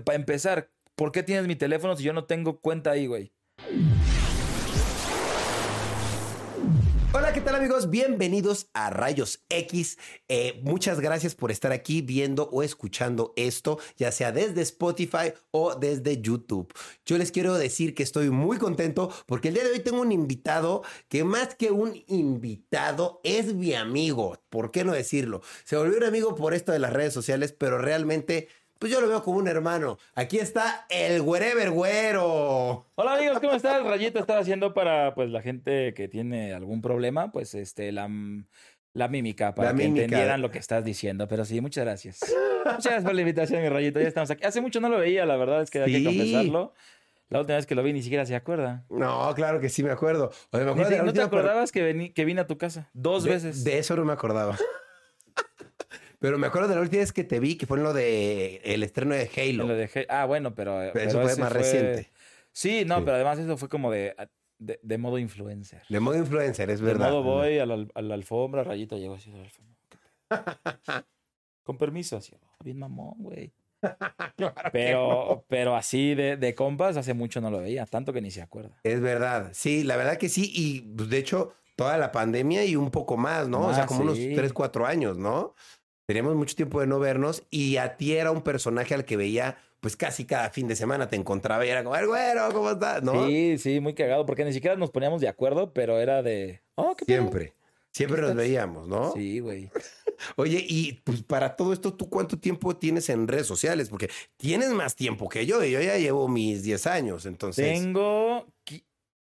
para empezar, ¿por qué tienes mi teléfono si yo no tengo cuenta ahí, güey? Hola, ¿qué tal amigos? Bienvenidos a Rayos X. Eh, muchas gracias por estar aquí viendo o escuchando esto, ya sea desde Spotify o desde YouTube. Yo les quiero decir que estoy muy contento porque el día de hoy tengo un invitado que más que un invitado es mi amigo. ¿Por qué no decirlo? Se volvió un amigo por esto de las redes sociales, pero realmente pues yo lo veo como un hermano. Aquí está el Wherever Güero. Hola amigos, ¿cómo estás? Rayito estaba haciendo para pues la gente que tiene algún problema, pues este la, la mímica, para que entendieran lo que estás diciendo. Pero sí, muchas gracias. muchas gracias por la invitación, mi Rayito. Ya estamos aquí. Hace mucho no lo veía, la verdad es que hay que confesarlo. La última vez que lo vi ni siquiera se acuerda. No, claro que sí me acuerdo. ¿No te acordabas que, que vine a tu casa? Dos veces. De eso no me acordaba. Pero me acuerdo de la última vez que te vi, que fue en lo de el estreno de Halo. ah, bueno, pero. eso fue más reciente. Sí, no, pero además eso fue como de, de, modo influencer. De modo influencer, es verdad. De modo voy a la, a la alfombra, rayito llegó así a la alfombra. Con permiso, así, oh, bien mamón, güey. pero, pero así de, de, compas hace mucho no lo veía, tanto que ni se acuerda. Es verdad, sí, la verdad que sí, y pues, de hecho, toda la pandemia y un poco más, ¿no? o sea, como unos 3, 4 años, ¿no? Teníamos mucho tiempo de no vernos y a ti era un personaje al que veía pues casi cada fin de semana te encontraba y era como, el güero, ¿cómo estás? ¿No? Sí, sí, muy cagado, porque ni siquiera nos poníamos de acuerdo, pero era de, oh, ¿qué Siempre, siempre nos veíamos, ¿no? Sí, güey. Oye, y pues para todo esto, ¿tú cuánto tiempo tienes en redes sociales? Porque tienes más tiempo que yo, y yo ya llevo mis 10 años, entonces. Tengo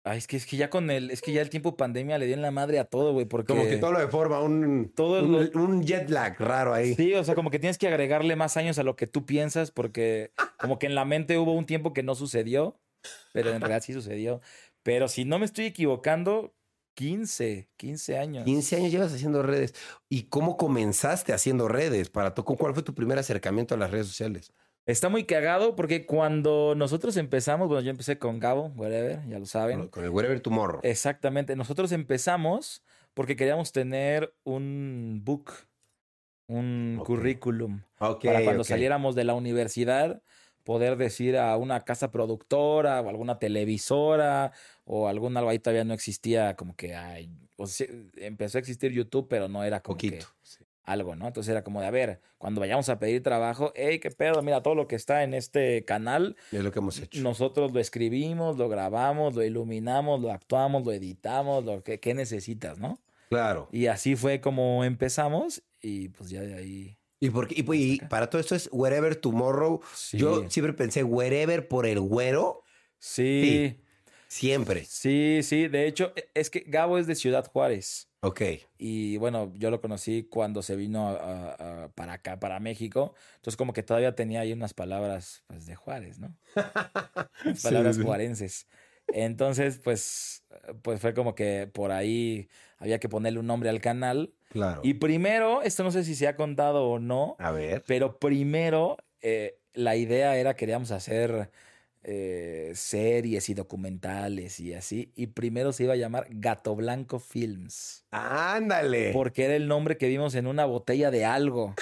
Ay, es que, es que ya con el, es que ya el tiempo pandemia le dio en la madre a todo, güey, porque... Como que todo lo deforma, un, todo un, jet lag raro ahí. Sí, o sea, como que tienes que agregarle más años a lo que tú piensas, porque como que en la mente hubo un tiempo que no sucedió, pero en realidad sí sucedió. Pero si no me estoy equivocando, 15, 15 años. 15 años llevas haciendo redes. ¿Y cómo comenzaste haciendo redes? Para ¿Cuál fue tu primer acercamiento a las redes sociales? Está muy cagado porque cuando nosotros empezamos, bueno, yo empecé con Gabo, whatever, ya lo saben. Con el Wherever Tomorrow. Exactamente. Nosotros empezamos porque queríamos tener un book, un currículum. para cuando saliéramos de la universidad, poder decir a una casa productora o alguna televisora o algún algo ahí todavía no existía, como que ay, empezó a existir YouTube, pero no era como Poquito, que, algo, ¿no? Entonces era como de, a ver, cuando vayamos a pedir trabajo, hey, qué pedo, mira, todo lo que está en este canal. Es lo que hemos hecho. Nosotros lo escribimos, lo grabamos, lo iluminamos, lo actuamos, lo editamos, lo que ¿qué necesitas, ¿no? Claro. Y así fue como empezamos y pues ya de ahí. Y, porque, y, para todo esto es Wherever Tomorrow. Yo siempre pensé Wherever por el güero. Sí. sí. Siempre. Sí, sí. De hecho, e, es que Gabo es de Ciudad Juárez. Ok. Y bueno, yo lo conocí cuando se vino para acá, para México. Entonces, como que todavía tenía ahí unas palabras pues, de Juárez, ¿no? palabras juarenses. Entonces, pues, pues fue como que por ahí había que ponerle un nombre al canal. Claro. Y primero, esto no sé si se ha contado o no. A ver. Pero primero, eh, la idea era queríamos hacer eh, series y documentales y así. Y primero se iba a llamar Gato Blanco Films. Ándale. Porque era el nombre que vimos en una botella de algo.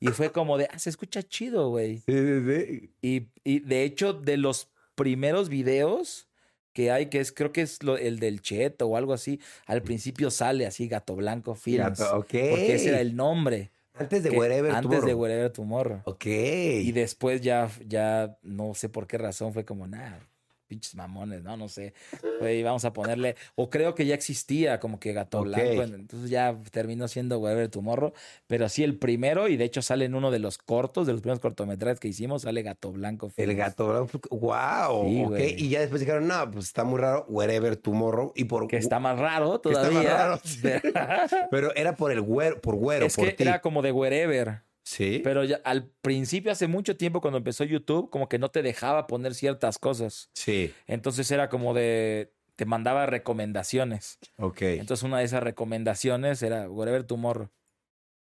Y fue como de, ah, se escucha chido, güey. Sí, sí, sí. Y, y, de hecho, de los primeros videos que hay, que es, creo que es el del Cheto o algo así, al principio sale así Gato Blanco Films. Porque ese era el nombre. Antes de Wherever Tomorrow. Antes de Wherever Tomorrow. Ok. Y después ya, ya no sé por qué razón fue como, nada, pinches mamones, ¿no? No sé. Güey, vamos a ponerle. O creo que ya existía como que Gato Blanco. Entonces ya terminó siendo Wherever Tomorrow. Pero sí, el primero, y de hecho sale en uno de los cortos, de los primeros cortometrajes que hicimos, sale Gato Blanco. El Gato Blanco. ¡Wow! Y ya después dijeron, no, pues está muy raro, Wherever Tomorrow. Y por... Que está más raro todavía. Está más raro. Pero era por el güero, por güero. Es que era como de Wherever. Sí. Pero ya al principio, hace mucho tiempo, cuando empezó YouTube, como que no te dejaba poner ciertas cosas. Sí. Entonces era como de. Te mandaba recomendaciones. Ok. Entonces una de esas recomendaciones era Whatever Tomorrow.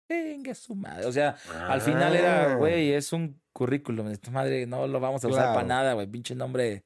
Venga, su madre. O sea, al final era, ah. güey, es un currículum. Esta madre no lo vamos a usar para nada, güey. Pinche nombre.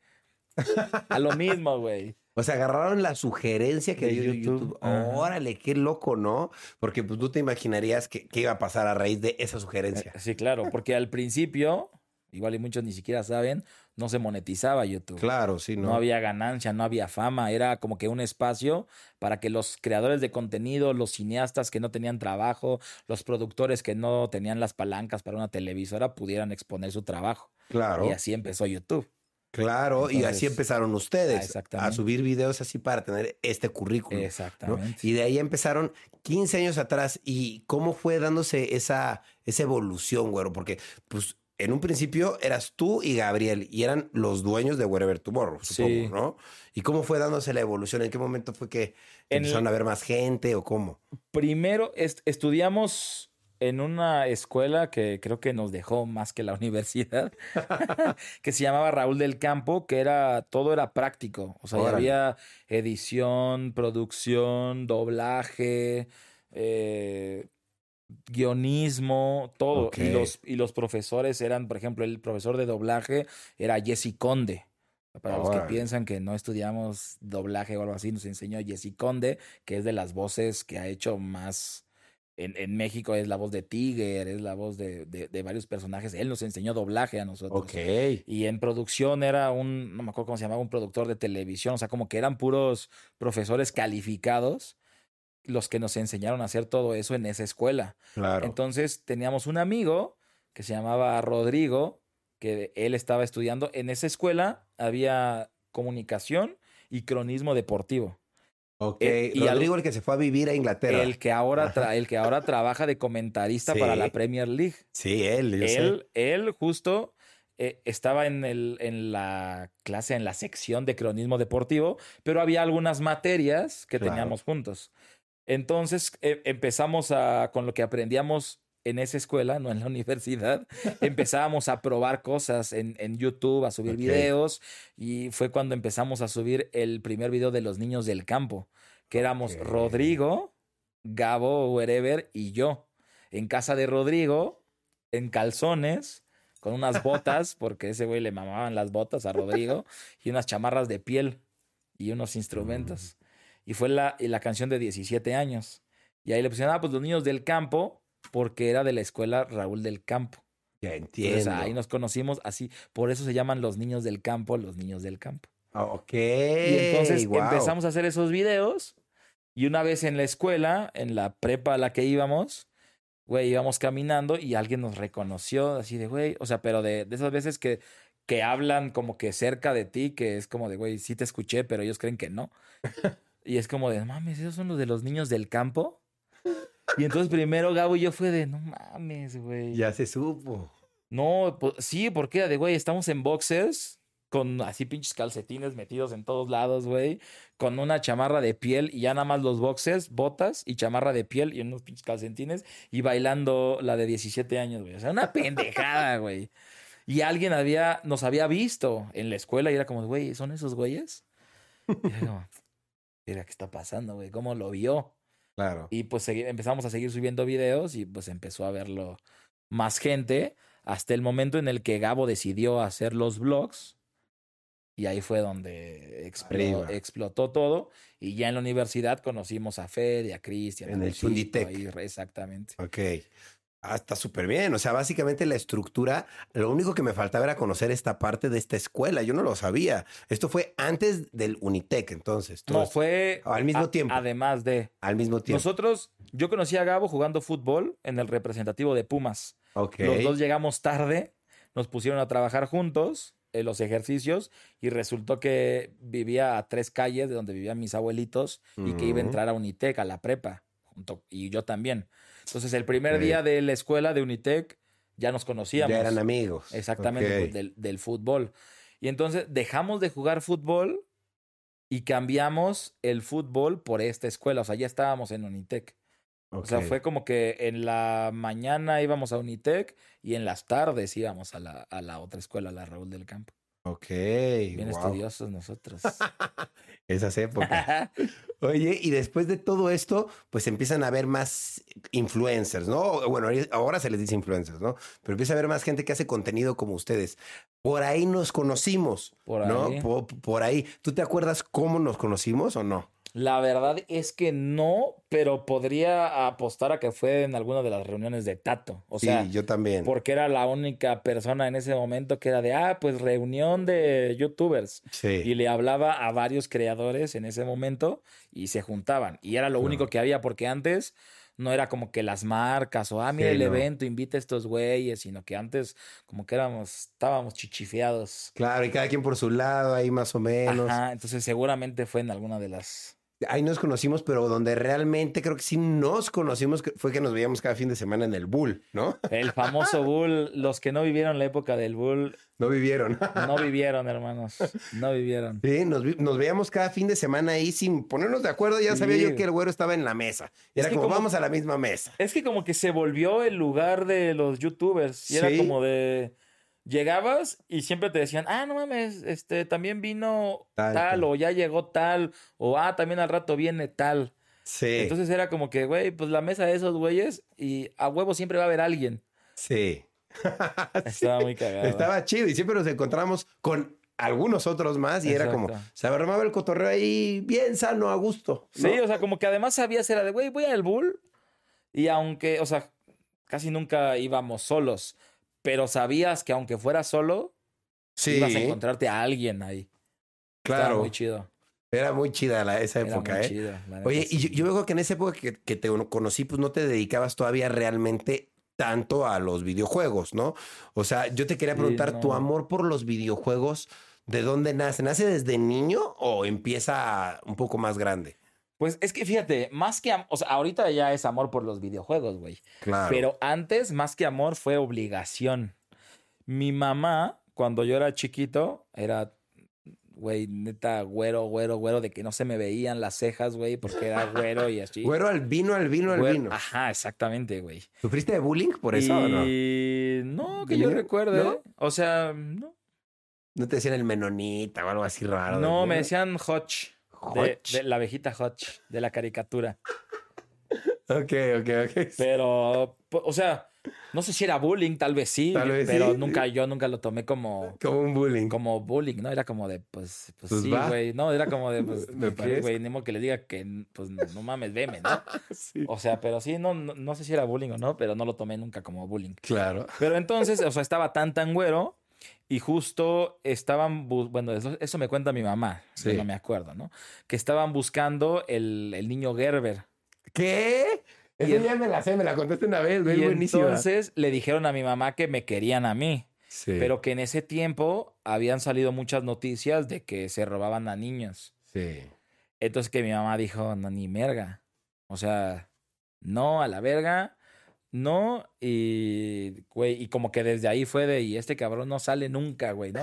a lo mismo, güey. O sea, agarraron la sugerencia que dio YouTube. Órale, qué loco, ¿no? Porque pues tú te imaginarías que, qué iba a pasar a raíz de esa sugerencia. Eh, sí, claro, porque al principio, igual y muchos ni siquiera saben, no se monetizaba YouTube. Claro, sí, ¿no? No había ganancia, no había fama, era como que un espacio para que los creadores de contenido, los cineastas que no tenían trabajo, los productores que no tenían las palancas para una televisora pudieran exponer su trabajo. Claro. Y así empezó YouTube. Claro, y así empezaron ustedes a subir videos así para tener este currículum. Exactamente. Y de ahí empezaron 15 años atrás. ¿Y cómo fue dándose esa, esa evolución, güero? Porque, pues, en un principio eras tú y Gabriel y eran los dueños de Wherever Tomorrow, supongo, ¿no? ¿Y cómo fue dándose la evolución? ¿En qué momento fue que empezaron a ver más gente o cómo? Primero estudiamos en una escuela que creo que nos dejó más que la universidad, que se llamaba Raúl del Campo, que era, todo era práctico. O sea, había edición, producción, doblaje, eh, guionismo, todo. Y, los, y los profesores eran, por ejemplo, el profesor de doblaje era Jesse Conde. Para los que piensan que no estudiamos doblaje o algo así, nos enseñó Jesse Conde, que es de las voces que ha hecho más en, en, México es la voz de Tiger, es la voz de, de, varios personajes. Él nos enseñó doblaje a nosotros. Ok. Y en producción era un, no me acuerdo cómo se llamaba, un productor de televisión. O sea, como que eran puros profesores calificados los que nos enseñaron a hacer todo eso en esa escuela. Claro. Entonces teníamos un amigo que se llamaba Rodrigo, que él estaba estudiando. En esa escuela había comunicación y cronismo deportivo. Ok, eh, y Rodrigo el que se fue a vivir a Inglaterra. El que ahora, el que ahora trabaja de comentarista para la Premier League. Sí, él. Yo él, él justo eh, estaba en, el, en la clase, en la sección de cronismo deportivo, pero había algunas materias que teníamos juntos. Entonces eh, empezamos a, con lo que aprendíamos en esa escuela, no en la universidad, empezábamos a probar cosas en, en YouTube, a subir videos, y fue cuando empezamos a subir el primer video de los niños del campo, que éramos Rodrigo, Gabo, wherever, y yo. En casa de Rodrigo, en calzones, con unas botas, porque ese güey le mamaban las botas a Rodrigo, y unas chamarras de piel y unos instrumentos. Mm. Y fue la, la canción de 17 años. Y ahí le pusieron, ah, pues los niños del campo, porque era de la escuela Raúl del Campo. Ya entiendo. ahí nos conocimos así. Por eso se llaman los niños del campo, los niños del campo. Ah, ok. Y entonces empezamos a hacer esos videos. Y una vez en la escuela, en la prepa a la que íbamos, güey, íbamos caminando y alguien nos reconoció así de, güey, o sea, pero de, de esas veces que, que hablan como que cerca de ti, que es como de, güey, sí te escuché, pero ellos creen que no. y es como de, mames, esos son los de los niños del campo. Y entonces primero Gabo y yo fue de, no mames, güey. Ya se supo. No, pues, sí, porque era de, güey, estamos en boxers con así pinches calcetines metidos en todos lados, güey, con una chamarra de piel y ya nada más los boxers, botas y chamarra de piel y unos pinches calcetines y bailando la de 17 años, güey. O sea, una pendejada, güey. Y alguien había, nos había visto en la escuela y era como, güey, ¿son esos güeyes? Y era como, mira, ¿qué está pasando, güey? ¿Cómo lo vio? Claro. Y pues empezamos a seguir subiendo videos y pues empezó a verlo más gente hasta el momento en el que Gabo decidió hacer los vlogs. Y ahí fue donde explotó, explotó, todo. Y ya en la universidad conocimos a Fede, y a Cristian. En el Funditec. Exactamente. Ok. Ah, está súper bien. O sea, básicamente la estructura, lo único que me faltaba era conocer esta parte de esta escuela. Yo no lo sabía. Esto fue antes del Unitec, entonces. No, fue al mismo tiempo. Además de. Al mismo tiempo. Nosotros, yo conocí a Gabo jugando fútbol en el representativo de Pumas. Ok. Los dos llegamos tarde, nos pusieron a trabajar juntos eh, los ejercicios y resultó que vivía a tres calles de donde vivían mis abuelitos y que iba a entrar a Unitec, a la prepa, junto, y yo también. Entonces, el primer día de la escuela de Unitec ya nos conocíamos. Ya eran amigos. Exactamente, pues, del, del fútbol. Y entonces dejamos de jugar fútbol y cambiamos el fútbol por esta escuela. O sea, ya estábamos en Unitec. O sea, fue como que en la mañana íbamos a Unitec y en las tardes íbamos a la, a la otra escuela, a la Raúl del Campo. Ok. Bien estudiosos nosotros. Esas épocas. Oye, y después de todo esto, pues empiezan a haber más influencers, ¿no? Bueno, ahora se les dice influencers, ¿no? Pero empieza a haber más gente que hace contenido como ustedes. Por ahí nos conocimos, por ¿no? por ahí. ¿Tú te acuerdas cómo nos conocimos o no? La verdad es que no, pero podría apostar a que fue en alguna de las reuniones de Tato. O sea, yo también. Porque era la única persona en ese momento que era de, ah, pues reunión de youtubers. Sí. Y le hablaba a varios creadores en ese momento y se juntaban. Y era lo único que había, porque antes no era como que las marcas o, ah, mira el evento, invita a estos güeyes, sino que antes como que éramos, estábamos chichifeados. Claro, y cada quien por su lado, ahí más o menos. Ajá, entonces seguramente fue en alguna de las ahí nos conocimos, pero donde realmente creo que sí nos conocimos fue que nos veíamos cada fin de semana en el Bull, ¿no? El famoso Bull. Los que no vivieron la época del Bull. No vivieron. No vivieron, hermanos. No vivieron. Sí, nos, veíamos cada fin de semana ahí sin ponernos de acuerdo. Ya sabía yo que el güero estaba en la mesa. era como, vamos a la misma mesa. Es que como que se volvió el lugar de los youtubers. Y era como de llegabas y siempre te decían, ah, no mames, este, también vino tal, o ya llegó tal, o ah, también al rato viene tal. Sí. Entonces era como que, güey, pues la mesa de esos güeyes y a huevo siempre va a haber alguien. Sí. Estaba muy cagado. Estaba chido y siempre nos encontramos con algunos otros más y era como, se armaba el cotorreo ahí bien sano, a gusto. Sí, o sea, como que además sabías, era de, güey, voy al bull y aunque, o sea, casi nunca íbamos solos pero sabías que aunque fuera solo, ibas a encontrarte a alguien ahí. Claro. Estaba muy chido. Era muy chida la, esa época, muy ¿eh? Chida, Oye, y yo, veo que en esa época que, que, te conocí, pues no te dedicabas todavía realmente tanto a los videojuegos, ¿no? O sea, yo te quería preguntar, ¿tu amor por los videojuegos, de dónde nace? ¿Nace desde niño o empieza un poco más grande? Pues es que fíjate, más que, o sea, ahorita ya es amor por los videojuegos, güey. Claro. Pero antes, más que amor, fue obligación. Mi mamá, cuando yo era chiquito, era, güey, neta, güero, güero, güero, de que no se me veían las cejas, güey, porque era güero y así. Güero al vino, al vino, al vino. Ajá, exactamente, güey. ¿Sufriste de bullying por eso o no? No, que yo recuerde. O sea, no. ¿No te decían el menonita o algo así raro? No, me decían Hotch. De, la abejita Hotch, de la caricatura. Ok, ok, ok. Pero, o sea, no sé si era bullying, tal vez sí, pero nunca, yo nunca lo tomé como... Como un bullying. Como bullying, ¿no? Era como de, pues, pues, pues sí, güey. No, era como de, pues, güey, ni modo que le diga que, pues, no mames, veme, ¿no? O sea, pero sí, no, no, no, sé si era bullying o no, pero no lo tomé nunca como bullying. Claro. Pero entonces, o sea, estaba tan, tan güero y justo estaban, bueno, eso, me cuenta mi mamá, sí. no me acuerdo, ¿no? Que estaban buscando el, el niño Gerber. ¿Qué? Ese día me la sé, me la contaste una vez, güey, buenísima. Entonces le dijeron a mi mamá que me querían a mí. Sí. Pero que en ese tiempo habían salido muchas noticias de que se robaban a niños. Sí. Entonces que mi mamá dijo, no, ni merga. O sea, no a la verga. No, y, güey, y como que desde ahí fue de, y este cabrón no sale nunca, güey, ¿no?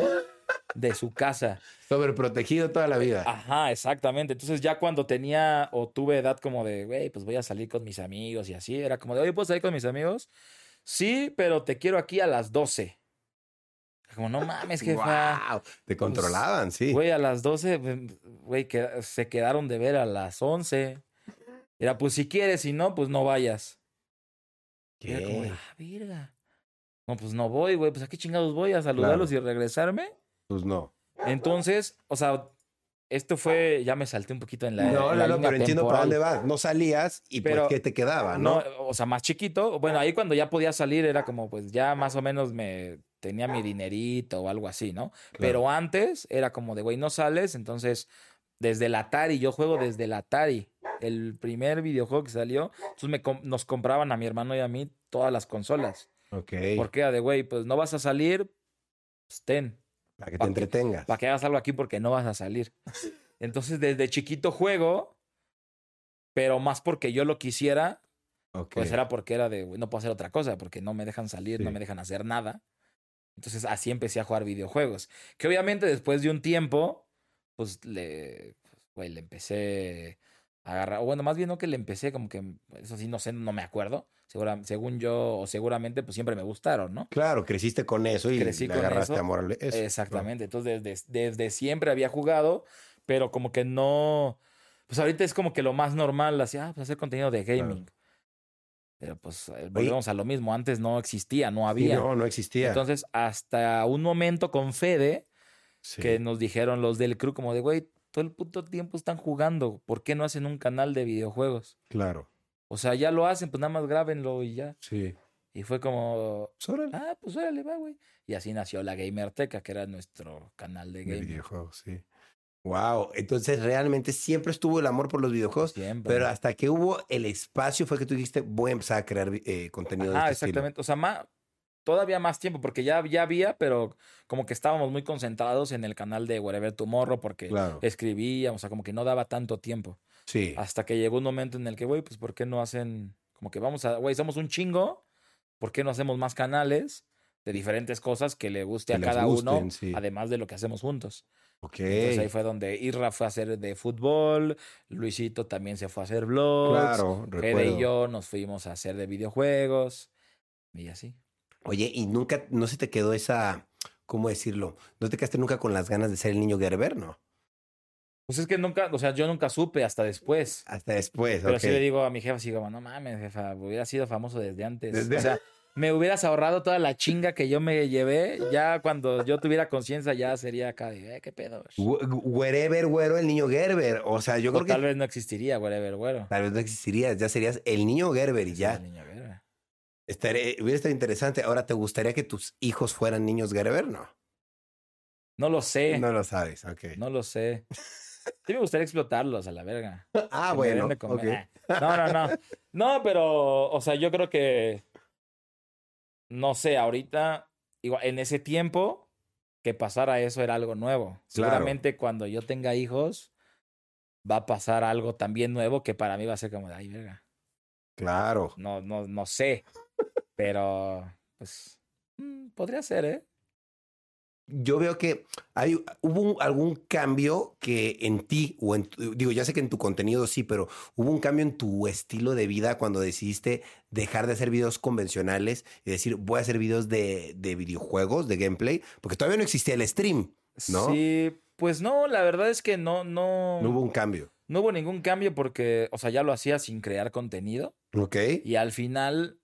De su casa. Sobreprotegido toda la vida. Ajá, exactamente. Entonces ya cuando tenía o tuve edad como de, güey, pues voy a salir con mis amigos y así, era como de, oye, ¿puedo salir con mis amigos? Sí, pero te quiero aquí a las 12. Como, no mames, jefa. Wow, te controlaban, sí. Güey, a las 12, güey, que se quedaron de ver a las 11. Era, pues si quieres, si no, pues no vayas. ¿Qué? como ah, verga. No, pues no voy, güey. Pues a qué chingados voy a saludarlos y regresarme. Pues no. Entonces, o sea, esto fue, ya me salté un poquito en la. No, no, no, pero entiendo para dónde vas. No salías y pero, qué te quedaba, ¿no? O sea, más chiquito. Bueno, ahí cuando ya podía salir era como, pues ya más o menos me tenía mi dinerito o algo así, ¿no? Pero antes era como de, güey, no sales, entonces desde el Atari, yo juego desde el Atari, el primer videojuego que salió, entonces me, nos compraban a mi hermano y a mí todas las consolas. Ok. Porque era de, güey, pues no vas a salir, pues ten. Para que te entretengas. para que hagas algo aquí porque no vas a salir. Entonces, desde chiquito juego, pero más porque yo lo quisiera, pues era porque era de, no puedo hacer otra cosa, porque no me dejan salir, no me dejan hacer nada. Entonces, así empecé a jugar videojuegos. Que obviamente después de un tiempo, pues le, pues, le empecé a agarrar, o bueno, más bien no que le empecé, como que, eso sí, no sé, no me acuerdo según yo, o seguramente, pues siempre me gustaron, ¿no? Claro, creciste con eso y Crecí le agarraste amor a eso. Exactamente. Entonces, desde, desde, siempre había jugado, pero como que no. Pues ahorita es como que lo más normal, así, ah, pues hacer contenido de gaming. Pero pues eh, volvemos a lo mismo. Antes no existía, no había. no, no existía. Entonces, hasta un momento con Fede, que nos dijeron los del crew, como de, güey, todo el puto tiempo están jugando. ¿Por qué no hacen un canal de videojuegos? Claro. O sea, ya lo hacen, pues nada más grábenlo y ya. Sí. Y fue como, pues ah, pues órale, va, güey. Y así nació la Gamerteca, que era nuestro canal de gaming. videojuegos, sí. Wow, entonces realmente siempre estuvo el amor por los videojuegos, siempre. pero hasta que hubo el espacio fue que tú dijiste, voy a empezar a crear eh, contenido Ah, exactamente. O sea, más, todavía más tiempo, porque ya, ya había, pero como que estábamos muy concentrados en el canal de Wherever Tomorrow, porque escribíamos, o sea, como que no daba tanto tiempo. Sí. Hasta que llegó un momento en el que, güey, pues, ¿por qué no hacen? Como que vamos a, güey, somos un chingo, ¿por qué no hacemos más canales de diferentes cosas que le guste a cada uno, además de lo que hacemos juntos? Ok. Entonces ahí fue donde Irra fue a hacer de fútbol, Luisito también se fue a hacer vlogs. Claro, Fede y yo nos fuimos a hacer de videojuegos y así. Oye, ¿y nunca, no se te quedó esa, cómo decirlo? ¿No te quedaste nunca con las ganas de ser el niño Gerber, no? Pues es que nunca, o sea, yo nunca supe hasta después. Hasta después, Pero sí le digo a mi jefa, así como, no mames, jefa, hubiera sido famoso desde antes. O sea, me hubieras ahorrado toda la chinga que yo me llevé. Ya cuando yo tuviera conciencia, ya sería acá de, eh, qué pedo. Wherever, güero, el niño Gerber. O sea, yo creo que. Tal vez no existiría, wherever, güero. Tal vez no existiría, ya serías el niño Gerber y ya. El niño Gerber. Hubiera estado interesante. Ahora, ¿te gustaría que tus hijos fueran niños Gerber? No. No lo sé. No lo sabes, ok. No lo sé. Sí me gustaría explotarlos a la verga. Ah, bueno. No, no, no. No, pero, o sea, yo creo que, no sé, ahorita, igual, en ese tiempo, que pasara eso era algo nuevo. Seguramente cuando yo tenga hijos, va a pasar algo también nuevo que para mí va a ser como de, ay, verga. Claro. No, no, no sé. Pero, pues, mm, podría ser, ¿eh? yo veo que hay, hubo algún cambio que en ti, o en, digo, ya sé que en tu contenido sí, pero hubo un cambio en tu estilo de vida cuando decidiste dejar de hacer videos convencionales y decir, voy a hacer videos de, de videojuegos, de gameplay, porque todavía no existía el stream, ¿no? Sí, pues no, la verdad es que no, no. No hubo un cambio. No hubo ningún cambio porque, o sea, ya lo hacía sin crear contenido. Ok. Y al final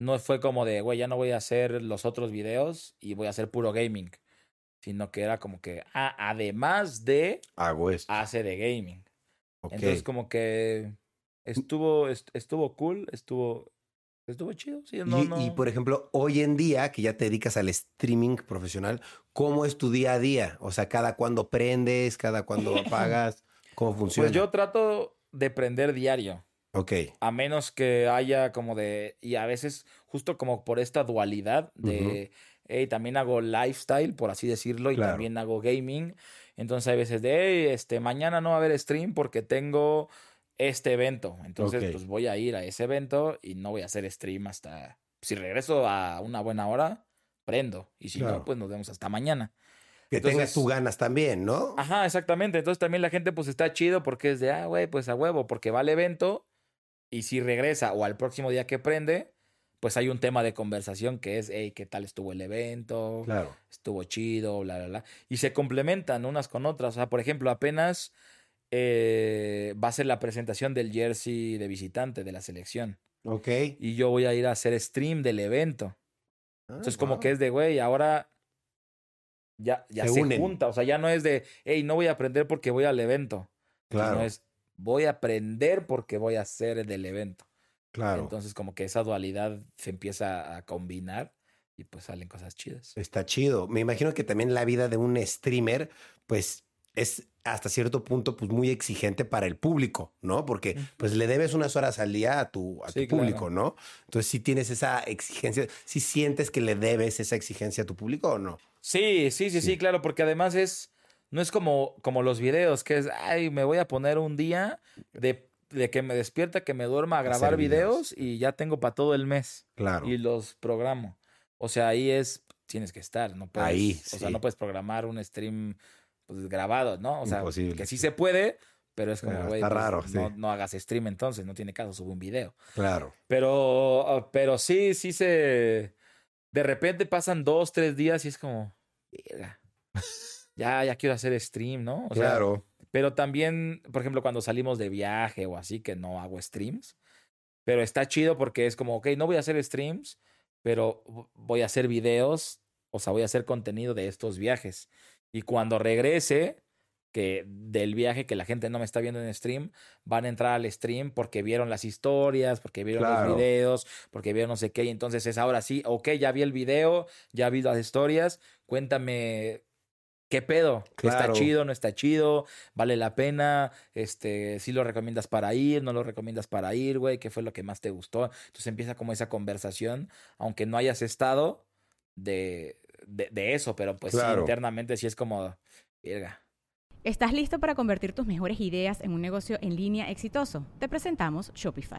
no fue como de, güey, ya no voy a hacer los otros videos y voy a hacer puro gaming sino que era como que, ah, además de, Hago esto. hace de gaming. Entonces como que estuvo, estuvo cool, estuvo, estuvo chido. Sí, y, y, por ejemplo, hoy en día que ya te dedicas al streaming profesional, ¿cómo es tu día a día? O sea, cada cuando prendes, cada cuando apagas, ¿cómo funciona? Pues yo trato de prender diario. Ok. A menos que haya como de, y a veces justo como por esta dualidad de también hago lifestyle, por así decirlo, y también hago gaming. Entonces hay veces de, este, mañana no va a haber stream porque tengo este evento. Entonces, pues voy a ir a ese evento y no voy a hacer stream hasta, si regreso a una buena hora, prendo. Y si no, pues nos vemos hasta mañana. Que tengas tu ganas también, ¿no? Ajá, exactamente. Entonces también la gente pues está chido porque es de, ah, güey, pues a huevo, porque va al evento y si regresa o al próximo día que prende, pues hay un tema de conversación que es, hey, ¿qué tal estuvo el evento? Claro. Estuvo chido, bla, bla, bla. Y se complementan unas con otras. O sea, por ejemplo, apenas eh, va a ser la presentación del jersey de visitante de la selección. Ok. Y yo voy a ir a hacer stream del evento. Ah, Entonces, como que es de, güey, ahora ya, ya se, junta. O sea, ya no es de, hey, no voy a aprender porque voy al evento. Claro. No es, voy a aprender porque voy a hacer del evento. Claro. Entonces, como que esa dualidad se empieza a combinar y pues salen cosas chidas. Está chido. Me imagino que también la vida de un streamer, pues es hasta cierto punto pues muy exigente para el público, ¿no? Porque pues le debes unas horas al día a tu, a tu público, ¿no? Entonces si tienes esa exigencia, si sientes que le debes esa exigencia a tu público o no. Sí, sí, sí, sí, claro, porque además es, no es como, como los videos, que es, ay, me voy a poner un día de, que me despierta, que me duerma a grabar videos. y ya tengo para todo el mes. Claro. Y los programo. O sea, ahí es, tienes que estar, no puedes, ahí, o sea, no puedes programar un stream pues, grabados, ¿no? O sea, que sí se puede, pero es como, güey, pues, raro, no, hagas stream entonces, no tiene caso, sube un video. Claro. Pero, pero sí, sí se... De repente pasan dos, tres días y es como, ya, ya quiero hacer stream, ¿no? O claro. pero también, por ejemplo, cuando salimos de viaje o así, que no hago streams, pero está chido porque es como, ok, no voy a hacer streams, pero voy a hacer videos, o sea, voy a hacer contenido de estos viajes. Y cuando regrese, que del viaje que la gente no me está viendo en stream, van a entrar al stream porque vieron las historias, porque vieron los videos, porque vieron no sé qué, y entonces es ahora sí, ok, ya vi el video, ya vi las historias, cuéntame qué pedo, está chido, no está chido, vale la pena, este, si lo recomiendas para ir, no lo recomiendas para ir, güey, qué fue lo que más te gustó. Entonces empieza como esa conversación, aunque no hayas estado de de, eso, pero pues internamente sí es como, verga. ¿Estás listo para convertir tus mejores ideas en un negocio en línea exitoso? Te presentamos Shopify.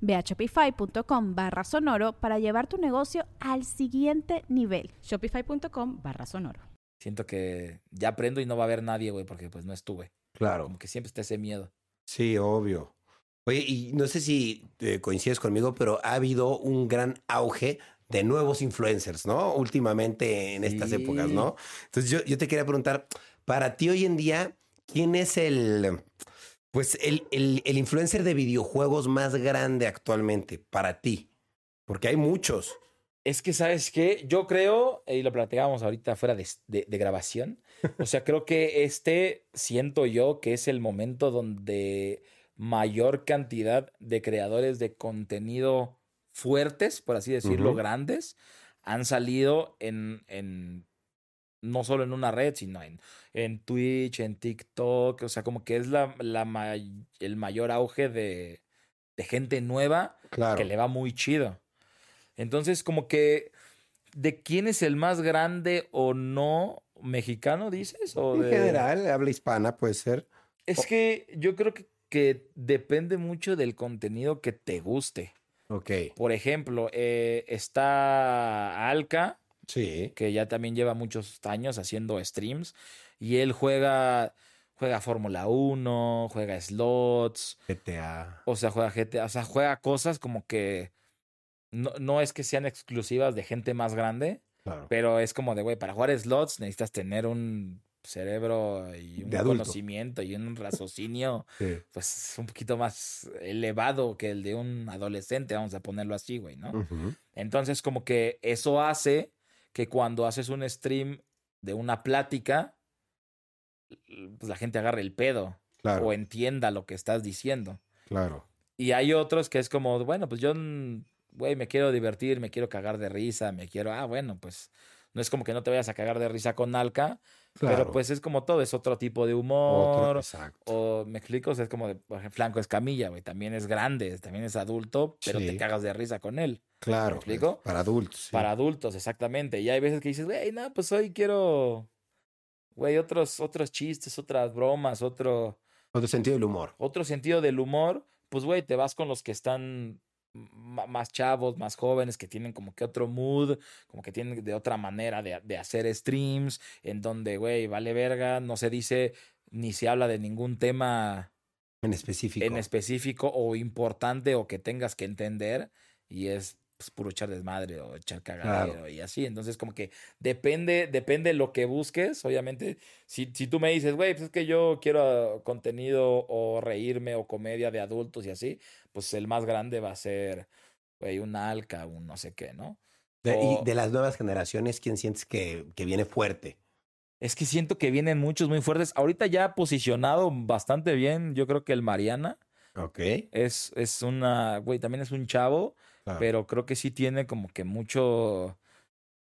Ve a shopify.com barra sonoro para llevar tu negocio al siguiente nivel. Shopify.com barra sonoro. Siento que ya aprendo y no va a haber nadie, güey, porque pues no estuve. Claro. Como que siempre está ese miedo. Sí, obvio. Oye, y no sé si eh, coincides conmigo, pero ha habido un gran auge de nuevos influencers, ¿no? Últimamente en estas épocas, ¿no? Entonces yo, yo te quería preguntar, para ti hoy en día, ¿quién es el, pues el, el, el, influencer de videojuegos más grande actualmente para ti, porque hay muchos. Es que, ¿sabes qué? Yo creo, y lo platicábamos ahorita fuera de, de, grabación, o sea, creo que este, siento yo que es el momento donde mayor cantidad de creadores de contenido fuertes, por así decirlo, grandes, han salido en, en no solo en una red, sino en, en Twitch, en TikTok, o sea, como que es la, la el mayor auge de, de gente nueva que le va muy chido. Entonces, como que, ¿de quién es el más grande o no mexicano, dices? O en general, habla hispana puede ser. Es que yo creo que, que, depende mucho del contenido que te guste. Ok. Por ejemplo, eh, está Alka Sí. Que ya también lleva muchos años haciendo streams. Y él juega. Juega Fórmula 1, juega slots. GTA. O sea, juega GTA. O sea, juega cosas como que. No, no es que sean exclusivas de gente más grande. Claro. Pero es como de, güey, para jugar slots necesitas tener un cerebro y un conocimiento y un raciocinio pues un poquito más elevado que el de un adolescente, vamos a ponerlo así, güey, ¿no? Entonces como que eso hace que cuando haces un stream de una plática, pues la gente agarre el pedo o entienda lo que estás diciendo. Claro. Y hay otros que es como, bueno, pues yo, güey, me quiero divertir, me quiero cagar de risa, me quiero, ah, bueno, pues no es como que no te vayas a cagar de risa con Alca, pero pues es como todo, es otro tipo de humor. exacto. O me explico, es como de Flanco Escamilla, güey, también es grande, también es adulto, pero te cagas de risa con él. Claro. ¿Me explico? para adultos. Para adultos, exactamente. Y hay veces que dices, güey, no, pues hoy quiero, güey, otros, otros chistes, otras bromas, otro... Otro sentido del humor. Otro sentido del humor, pues, güey, te vas con los que están más chavos, más jóvenes, que tienen como que otro mood, como que tienen de otra manera de, de hacer streams, en donde, güey, vale verga, no se dice ni se habla de ningún tema en específico. En específico o importante o que tengas que entender y es pues, puro echar desmadre o echar cagadero y así. Entonces, como que depende, depende lo que busques. Obviamente, si, si tú me dices, güey, pues es que yo quiero contenido o reírme o comedia de adultos y así, pues el más grande va a ser, güey, un alca, un no sé qué, ¿no? y de las nuevas generaciones, ¿quién sientes que, que viene fuerte? Es que siento que vienen muchos muy fuertes. Ahorita ya posicionado bastante bien, yo creo que el Mariana. Ok. Es, es una, güey, también es un chavo pero creo que sí tiene como que mucho...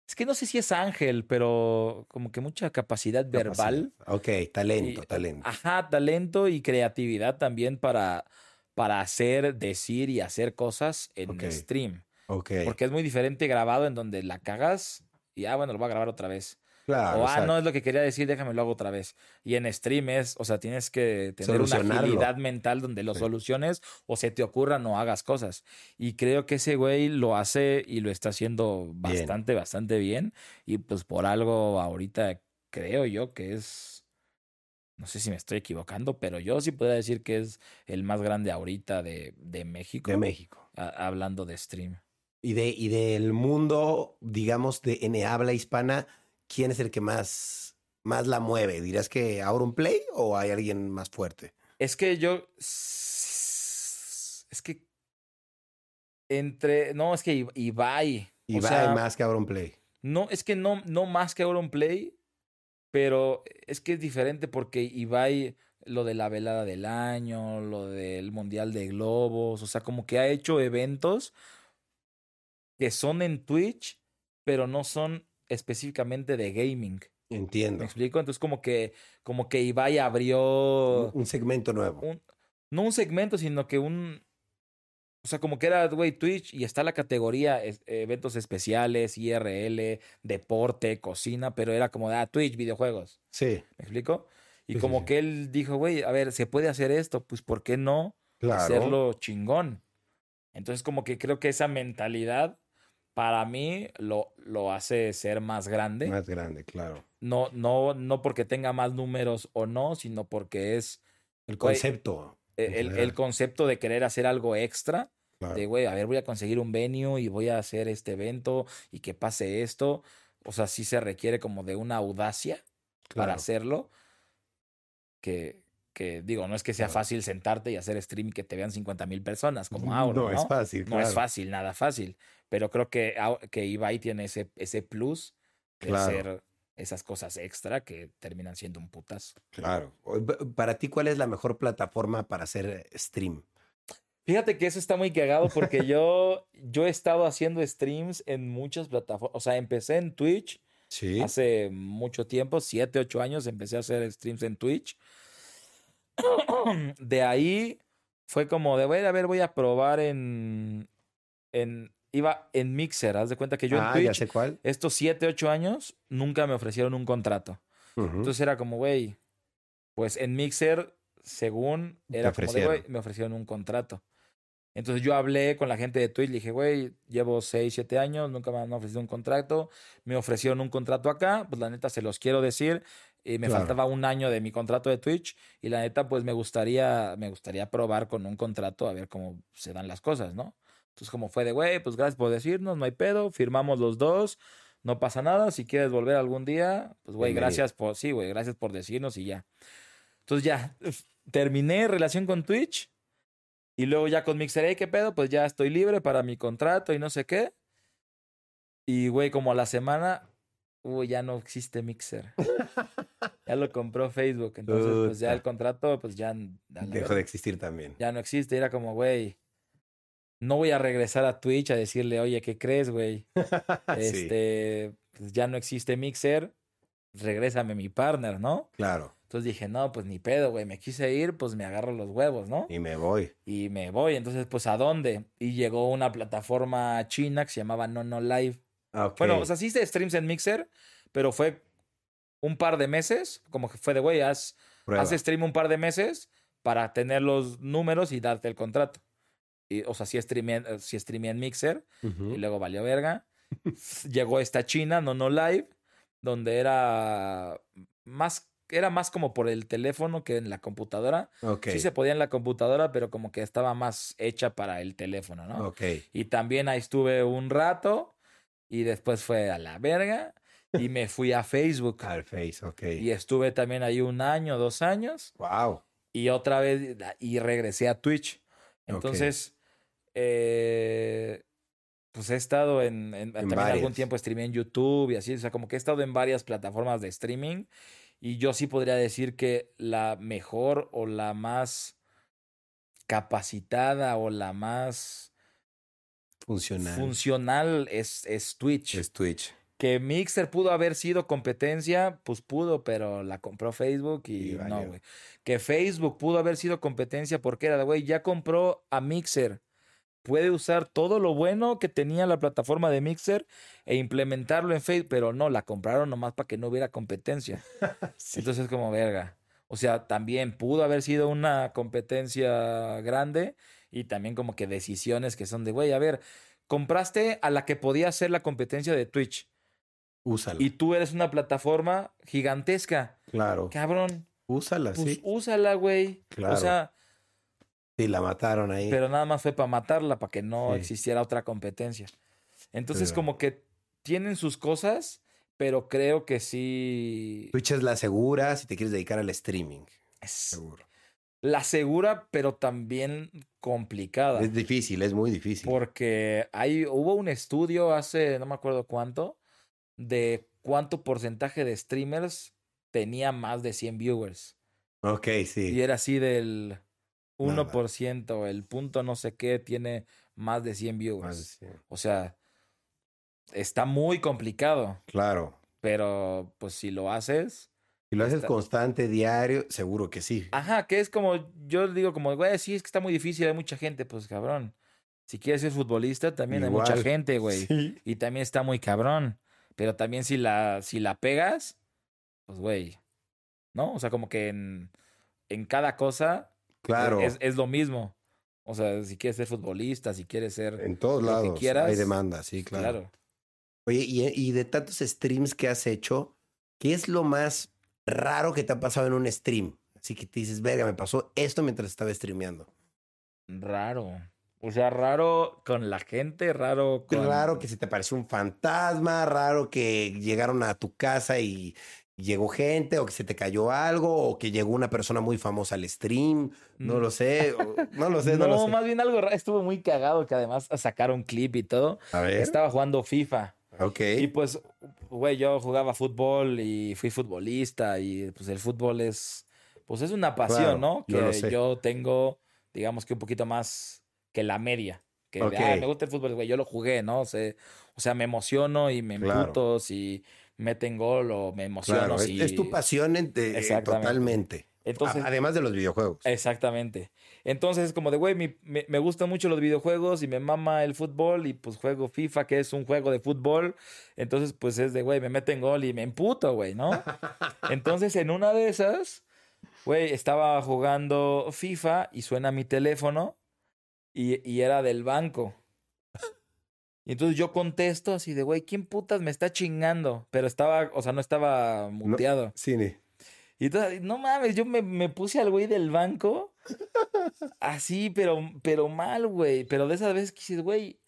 Es que no sé si es ángel, pero como que mucha capacidad verbal. Ok, talento, talento. Ajá, talento y creatividad también para, para hacer, decir y hacer cosas en stream. Ok. Porque es muy diferente grabado en donde la cagas y, ah, bueno, lo voy a grabar otra vez. Claro, o, ah, no es lo que quería decir, déjame lo hago otra vez. Y en stream es, o sea, tienes que tener una agilidad mental donde lo soluciones o se te ocurran o hagas cosas. Y creo que ese güey lo hace y lo está haciendo bastante, bastante bien. Y pues por algo ahorita creo yo que es, no sé si me estoy equivocando, pero yo sí podría decir que es el más grande ahorita de, de México. De México. hablando de stream. Y, de, y del mundo, digamos, de en habla hispana ¿quién es el que más, más la mueve? ¿Dirías que Auron Play o hay alguien más fuerte? Es que yo. Es que. Entre. No, es que Ibai. Ibai más que Auron Play. No, es que no, no más que Auron Play. Pero es que es diferente porque Ibai, lo de la velada del año, lo del Mundial de Globos, o sea, como que ha hecho eventos que son en Twitch, pero no son específicamente de gaming. Entiendo. ¿Me explico? Entonces como que, como que Ibai abrió... Un, segmento nuevo. no un segmento, sino que un... O sea, como que era, güey, Twitch y está la categoría eventos especiales, IRL, deporte, cocina, pero era como de, ah, Twitch, videojuegos. Sí. ¿Me explico? Y como que él dijo, güey, a ver, se puede hacer esto, pues ¿por qué no hacerlo chingón? Entonces como que creo que esa mentalidad para mí lo, lo hace ser más grande. Más grande, claro. No, no, no porque tenga más números o no, sino porque es... El concepto. E, el, el, concepto de querer hacer algo extra. De, güey, a ver, voy a conseguir un venue y voy a hacer este evento y que pase esto. O sea, sí se requiere como de una audacia para hacerlo. Que, que digo, no es que sea fácil sentarte y hacer stream y que te vean 50 mil personas como ahora. No, es fácil. No es fácil, nada fácil. Pero creo que, que Ibai tiene ese, ese plus de hacer esas cosas extra que terminan siendo un putazo. Claro. Para ti, ¿cuál es la mejor plataforma para hacer stream? Fíjate que eso está muy cagado porque yo, yo he estado haciendo streams en muchas plataformas. O sea, empecé en Twitch. Sí. Hace mucho tiempo, siete, ocho años, empecé a hacer streams en Twitch de ahí fue como de, a ver, voy a probar en, en, iba en Mixer, haz de cuenta que yo en ah, Twitch, estos 7, 8 años, nunca me ofrecieron un contrato. Entonces era como, güey, pues en Mixer, según, era como de, güey, me ofrecieron un contrato. Entonces yo hablé con la gente de Twitch, le dije, güey, llevo 6, 7 años, nunca me han ofrecido un contrato, me ofrecieron un contrato acá, pues la neta se los quiero decir, y me faltaba un año de mi contrato de Twitch y la neta pues me gustaría me gustaría probar con un contrato a ver cómo se dan las cosas, ¿no? Entonces como fue de, güey, pues gracias por decirnos, no hay pedo, firmamos los dos, no pasa nada, si quieres volver algún día, pues güey, gracias por sí, güey, gracias por decirnos y ya. Entonces ya terminé relación con Twitch y luego ya con Mixer, ¿qué pedo? Pues ya estoy libre para mi contrato y no sé qué. Y güey, como a la semana uy, ya no existe Mixer. ya lo compró Facebook. Entonces, pues ya el contrato, pues ya. Dejó de existir también. Ya no existe. Era como, güey. No voy a regresar a Twitch a decirle, oye, ¿qué crees, güey? este, pues ya no existe Mixer. Regrésame mi partner, ¿no? Claro. Entonces dije, no, pues ni pedo, güey. Me quise ir, pues me agarro los huevos, ¿no? Y me voy. Y me voy. Entonces, pues, ¿a dónde? Y llegó una plataforma china que se llamaba No No Live Ah, bueno, o sea, sí hice streams en Mixer, pero fue un par de meses, como que fue de, güey, haz, haz stream un par de meses para tener los números y darte el contrato. Y, o sea, sí streamé, sí en Mixer y luego valió verga. Llegó esta China, no no live, donde era más era más como por el teléfono que en la computadora. Sí se podía en la computadora, pero como que estaba más hecha para el teléfono, ¿no? Ok. Y también ahí estuve un rato y después fue a la verga y me fui a Facebook. Al Face, ok. Y estuve también ahí un año, dos años. Wow. Y otra vez, y regresé a Twitch. Entonces, eh, pues he estado en, también algún tiempo streamé en YouTube y así, o sea, como que he estado en varias plataformas de streaming y yo sí podría decir que la mejor o la más capacitada o la más funcional, funcional es, es Twitch. Es Twitch. Que Mixer pudo haber sido competencia, pues pudo, pero la compró Facebook y, no, güey. Que Facebook pudo haber sido competencia porque era de, güey, ya compró a Mixer puede usar todo lo bueno que tenía la plataforma de Mixer e implementarlo en Facebook, pero no, la compraron nomás para que no hubiera competencia. Entonces es como verga. O sea, también pudo haber sido una competencia grande y también como que decisiones que son de, güey, a ver, compraste a la que podía ser la competencia de Twitch. Úsala. Y tú eres una plataforma gigantesca. Claro. Cabrón. Úsala, pues sí. Úsala, güey. Claro. O sea, Sí, la mataron ahí. Pero nada más fue para matarla, para que no existiera otra competencia. Entonces, como que tienen sus cosas, pero creo que sí. Twitch es la segura si te quieres dedicar al streaming. Es seguro. La segura, pero también complicada. Es difícil, es muy difícil. Porque hay, hubo un estudio hace, no me acuerdo cuánto, de cuánto porcentaje de streamers tenía más de 100 viewers. Ok, sí. Y era así del 1%, el punto no sé qué, tiene más de 100 viewers. O sea, está muy complicado. Claro. Pero, pues, si lo haces. Si lo haces constante, diario, seguro que sí. Ajá, que es como, yo digo como, güey, sí, es que está muy difícil, hay mucha gente, pues cabrón. Si quieres ser futbolista, también hay mucha gente, güey. Y también está muy cabrón. Pero también si la, si la pegas, pues, güey. ¿No? O sea, como que en, en cada cosa Claro. Es, es, lo mismo. O sea, si quieres ser futbolista, si quieres ser. En todos lados. hay demanda, sí, claro. Oye, y, y de tantos streams que has hecho, ¿qué es lo más raro que te ha pasado en un stream? Así que te dices, verga, me pasó esto mientras estaba streameando. Raro. O sea, raro con la gente, raro con... Raro que se te pareció un fantasma, raro que llegaron a tu casa y, llegó gente o que se te cayó algo o que llegó una persona muy famosa al stream, no mm. lo sé, no lo sé, no, lo sé. más bien algo estuvo muy cagado que además sacaron clip y todo. A ver. Estaba jugando FIFA. Ok. Y pues, güey, yo jugaba fútbol y fui futbolista y pues el fútbol es, pues es una pasión, ¿no? Que yo tengo, digamos que un poquito más que la media. Que me gusta el fútbol, güey, yo lo jugué, ¿no? O sea, o sea me emociono y me emputo y meten gol o me emociono. es, tu pasión totalmente. Entonces, Además de los videojuegos. Exactamente. Entonces es como de, güey, me, me, gustan mucho los videojuegos y me mama el fútbol y pues juego FIFA, que es un juego de fútbol. Entonces pues es de, güey, me meten gol y me emputo, güey, ¿no? Entonces en una de esas, güey, estaba jugando FIFA y suena mi teléfono y, y era del banco. Y entonces yo contesto así de, güey, ¿quién putas me está chingando? Pero estaba, o sea, no estaba muteado. sí, Y entonces, no mames, yo me, me puse al güey del banco. así, pero, pero mal, güey. Pero de esa vez que dices, güey.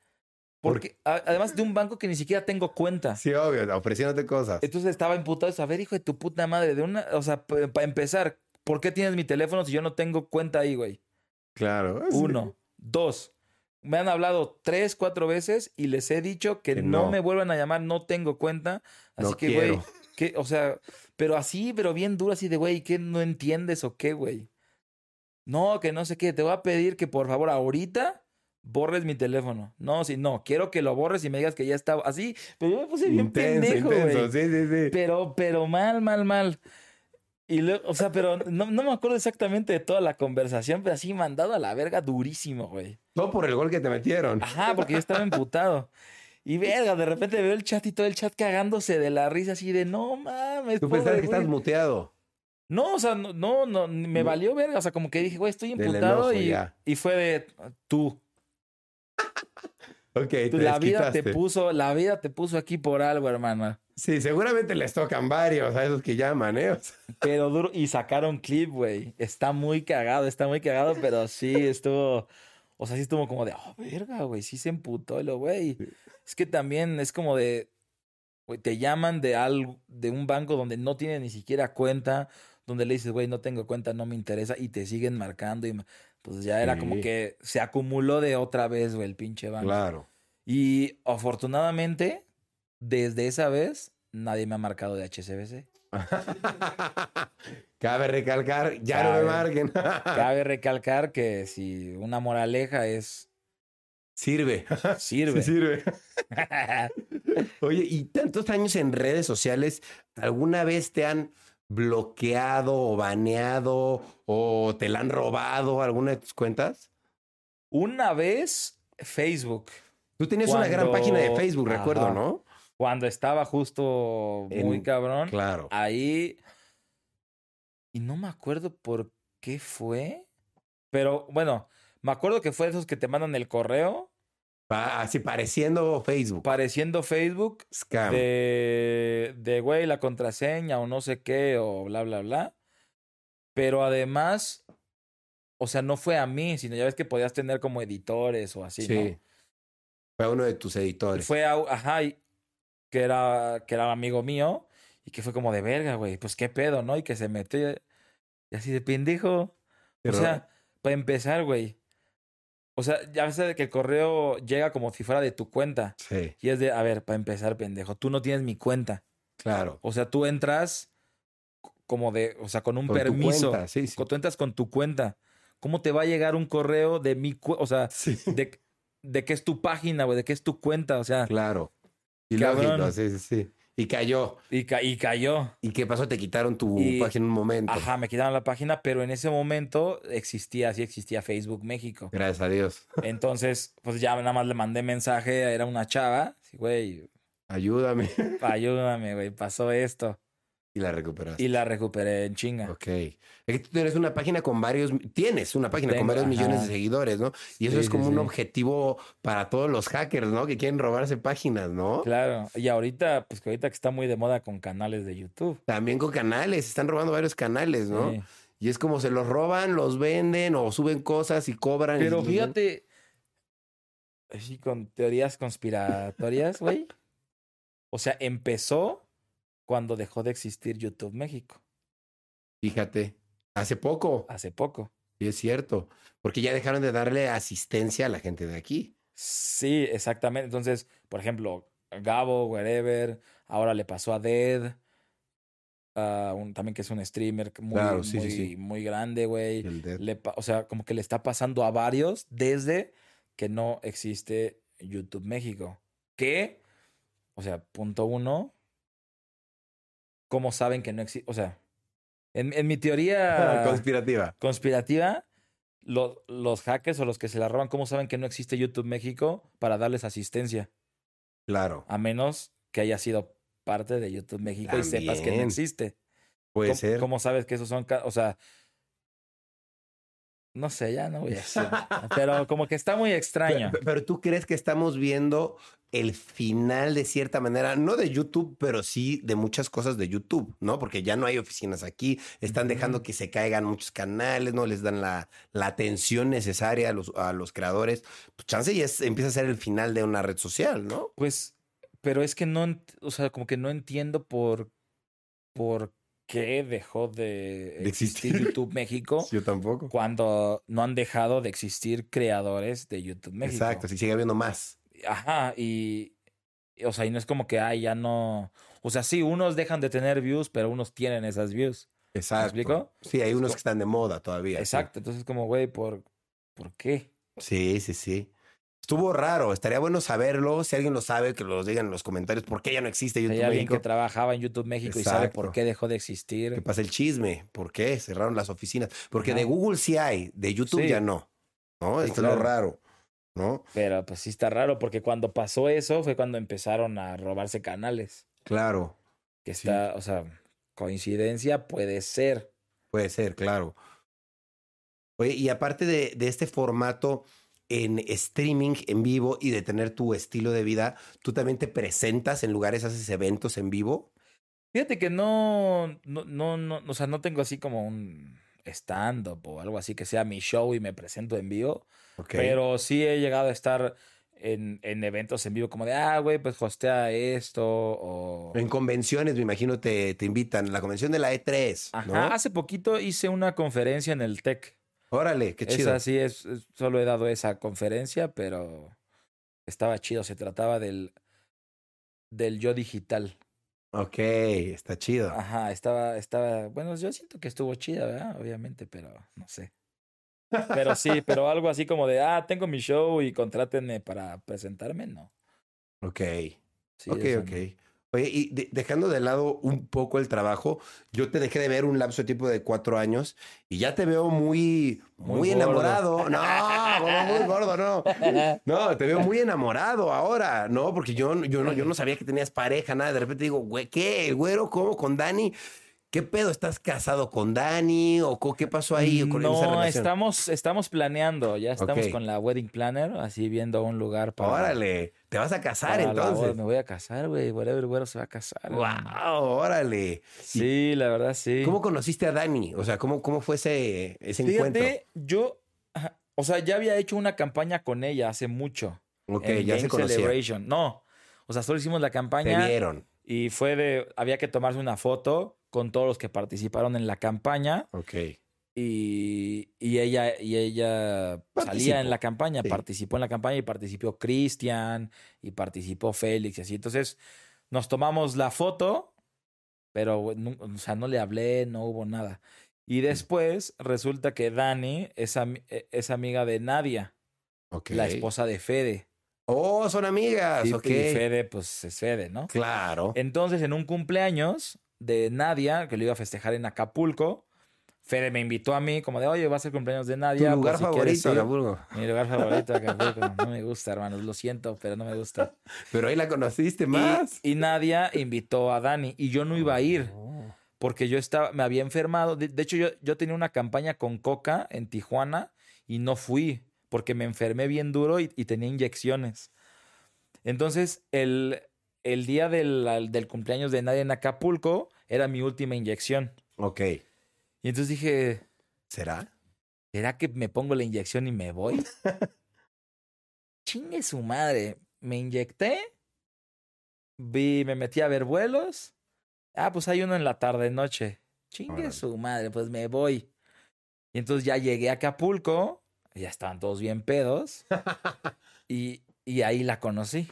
Porque además de un banco que ni siquiera tengo cuenta. Sí, obvio, ofreciéndote cosas. Entonces estaba imputado. A ver, hijo de tu puta madre, de una. O sea, para empezar, ¿por qué tienes mi teléfono si yo no tengo cuenta ahí, güey? Claro. Uno. Dos me han hablado tres, cuatro veces y les he dicho que, no. me vuelvan a llamar, no tengo cuenta. Así que, güey, que, o sea, pero así, pero bien duro, así de, güey, ¿qué no entiendes o qué, güey? No, que no sé qué, te voy a pedir que por favor ahorita borres mi teléfono. No, si no, quiero que lo borres y me digas que ya estaba así, pero yo me puse bien pendejo, güey. Sí, sí, sí. Pero, pero mal, mal, mal. Y luego, o sea, pero no, no, me acuerdo exactamente de toda la conversación, pero así mandado a la verga durísimo, güey. No por el gol que te metieron. Ajá, porque yo estaba emputado. Y verga, de repente veo el chat y todo el chat cagándose de la risa así de no mames. Tú pensabas que estás muteado. No, o sea, no, no, me valió verga. O sea, como que dije, güey, estoy emputado y, y fue de tú. Ok, la vida te puso, la vida te puso aquí por algo, hermana. Sí, seguramente les tocan varios a esos que llaman, ¿eh? Pero duro, y sacaron clip, güey. Está muy cagado, está muy cagado, pero sí estuvo, o sea, sí estuvo como de, oh, verga, güey, sí se emputó lo, güey. Es que también es como de, güey, te llaman de algo, de un banco donde no tiene ni siquiera cuenta, donde le dices, güey, no tengo cuenta, no me interesa, y te siguen marcando y pues ya era como que se acumuló de otra vez, güey, el pinche banco. Claro. Y afortunadamente, desde esa vez, nadie me ha marcado de HSBC. Cabe recalcar, ya no me marquen. cabe recalcar que si una moraleja es. Sirve. Sirve. sirve. Oye, y tantos años en redes sociales, ¿alguna vez te han bloqueado o baneado o te la han robado alguna de tus cuentas? Una vez Facebook. Tú tenías una gran página de Facebook, recuerdo, ¿no? Cuando estaba justo muy cabrón. Claro. Ahí. Y no me acuerdo por qué fue. Pero bueno, me acuerdo que fue esos que te mandan el correo Así pareciendo Facebook. Pareciendo Facebook. Scam. De, de, güey, la contraseña o no sé qué o bla, bla, bla. Pero además, o sea, no fue a mí, sino ya ves que podías tener como editores o así, sí. Fue a uno de tus editores. Fue a, ajá, que era, que era amigo mío y que fue como de verga, güey, pues qué pedo, ¿no? Y que se metió y así de pendejo. o sea, para empezar, güey, o sea, ya ves que el correo llega como si fuera de tu cuenta. Sí. Y es de, a ver, para empezar, pendejo, tú no tienes mi cuenta. Claro. O sea, tú entras como de, o sea, con un permiso. Sí, sí. Tú entras con tu cuenta. ¿Cómo te va a llegar un correo de mi cuenta? O sea, de, de qué es tu página, güey, de qué es tu cuenta, o sea. Claro. Y lógico, sí, sí, sí. Y cayó. Y, y, cayó. ¿Y qué pasó? Te quitaron tu página en un momento. Ajá, me quitaron la página, pero en ese momento existía, sí existía Facebook México. Gracias a Dios. Entonces, pues ya nada más le mandé mensaje, era una chava, sí, güey. Ayúdame. Ayúdame, güey, pasó esto. Y la recuperaste. Y la recuperé en chinga. Ok. Es que tú tienes una página con varios, tienes una página con varios millones de seguidores, ¿no? Y eso es como un objetivo para todos los hackers, ¿no? Que quieren robarse páginas, ¿no? Claro. Y ahorita, pues que ahorita que está muy de moda con canales de YouTube. También con canales, están robando varios canales, ¿no? Y es como se los roban, los venden o suben cosas y cobran. Pero fíjate, así con teorías conspiratorias, güey. O sea, empezó cuando dejó de existir YouTube México. Fíjate, hace poco. Hace poco. Y es cierto, porque ya dejaron de darle asistencia a la gente de aquí. Sí, exactamente. Entonces, por ejemplo, Gabo, wherever, ahora le pasó a Dead, uh, también que es un streamer muy, muy, grande, güey. O sea, como que le está pasando a varios desde que no existe YouTube México. Que, o sea, punto uno, ¿cómo saben que no existe? O sea, en, en mi teoría conspirativa, conspirativa los hackers o los que se la roban, ¿cómo saben que no existe YouTube México para darles asistencia? Claro. A menos que haya sido parte de YouTube México y sepas que no existe. Puede ser. ¿Cómo sabes que esos son, o sea, no sé, ya no voy a decir. pero como que está muy extraño. pero, tú crees que estamos viendo el final de cierta manera, no de YouTube, pero sí de muchas cosas de YouTube, ¿no? Porque ya no hay oficinas aquí, están dejando que se caigan muchos canales, no les dan la, la atención necesaria a los, a los creadores. Pues chance ya empieza a ser el final de una red social, ¿no? Pues, pero es que no, o sea, como que no entiendo por, por qué dejó de, existir YouTube México. Yo tampoco. Cuando no han dejado de existir creadores de YouTube México. Exacto, si sigue habiendo más. Ajá, y, o sea, y no es como que, ay, ya no, o sea, sí, unos dejan de tener views, pero unos tienen esas views. Exacto. ¿Me explico? Sí, hay unos que están de moda todavía. Exacto, entonces como, güey, ¿por, ¿por qué? Sí, sí, sí. Estuvo raro, estaría bueno saberlo. Si alguien lo sabe, que lo digan en los comentarios. ¿Por qué ya no existe YouTube Hay alguien que trabajaba en YouTube México y sabe por qué dejó de existir. ¿Qué pasa el chisme? ¿Por qué cerraron las oficinas? Porque de Google sí hay, de YouTube ya no. ¿No? Esto es lo raro. ¿No? Pero pues sí está raro, porque cuando pasó eso fue cuando empezaron a robarse canales. Claro. Que está, o sea, coincidencia puede ser. Puede ser, claro. Oye, y aparte de, de este formato en streaming en vivo y de tener tu estilo de vida, ¿tú también te presentas en lugares, haces eventos en vivo? Fíjate que no, no, no, no, o sea, no tengo así como un stand-up o algo así que sea mi show y me presento en vivo. Pero sí he llegado a estar en, en, eventos en vivo como de, ah, güey, pues hostea esto o... En convenciones, me imagino, te, te invitan. La convención de la E3. Ajá, hace poquito hice una conferencia en el TEC. Órale, qué chido. Esa sí, es, solo he dado esa conferencia, pero estaba chido. Se trataba del, del yo digital. Ok, está chido. Ajá, estaba, estaba, bueno, yo siento que estuvo chida, ¿verdad? Obviamente, pero no sé. Pero sí, pero algo así como de, ah, tengo mi show y contrátenme para presentarme, no. Ok. Sí, ok, ok. Oye, y dejando de lado un poco el trabajo, yo te dejé de ver un lapso de tiempo de cuatro años y ya te veo muy, muy, enamorado. No, muy gordo, no. No, te veo muy enamorado ahora, ¿no? Porque yo, yo, no, yo no sabía que tenías pareja, nada. De repente digo, güey, ¿qué? ¿El güero cómo? ¿Con Dani? ¿Qué pedo? ¿Estás casado con Dani? ¿O qué pasó ahí con no, estamos, estamos planeando. Ya estamos con la wedding planner, así viendo un lugar para. Órale, te vas a casar entonces. me voy a casar, güey. Whatever, güero se va a casar. Wow, órale. Sí, la verdad, sí. ¿Cómo conociste a Dani? O sea, ¿cómo, cómo fue ese, ese encuentro? Yo, o sea, ya había hecho una campaña con ella hace mucho. Ok, ya se conocía. Celebration. No, o sea, solo hicimos la campaña. Te vieron. Y fue de, había que tomarse una foto con todos los que participaron en la campaña. Ok. Y, y ella, y ella salía en la campaña, participó en la campaña y participó Cristian y participó Félix y así. Entonces nos tomamos la foto, pero o sea, no le hablé, no hubo nada. Y mm. después resulta que Dani es, e, es amiga de Nadia, la esposa de Fede. Oh, son amigas. Y, Fede, pues es Fede, ¿no? Claro. Entonces, en un cumpleaños, de Nadia, que lo iba a festejar en Acapulco. Fede me invitó a mí, como de, oye, va a ser cumpleaños de Nadia. ¿Tu lugar pues, favorito, Acapulco? Mi lugar favorito, Acapulco. No me gusta, hermanos, lo siento, pero no me gusta. Pero ahí la conociste más. Y, Nadia invitó a Dani y yo no iba a ir. Oh. Porque yo estaba, me había enfermado. De, hecho, yo, yo tenía una campaña con Coca en Tijuana y no fui porque me enfermé bien duro y, y tenía inyecciones. Entonces, el, el día del, del, cumpleaños de nadie en Acapulco era mi última inyección. Ok. Y entonces dije, ¿será? ¿Será que me pongo la inyección y me voy? Chingue su madre. Me inyecté, vi, me metí a ver vuelos. Ah, pues hay uno en la tarde noche. Chingue su madre, pues me voy. Y entonces ya llegué a Acapulco, ya estaban todos bien pedos. y, y ahí la conocí.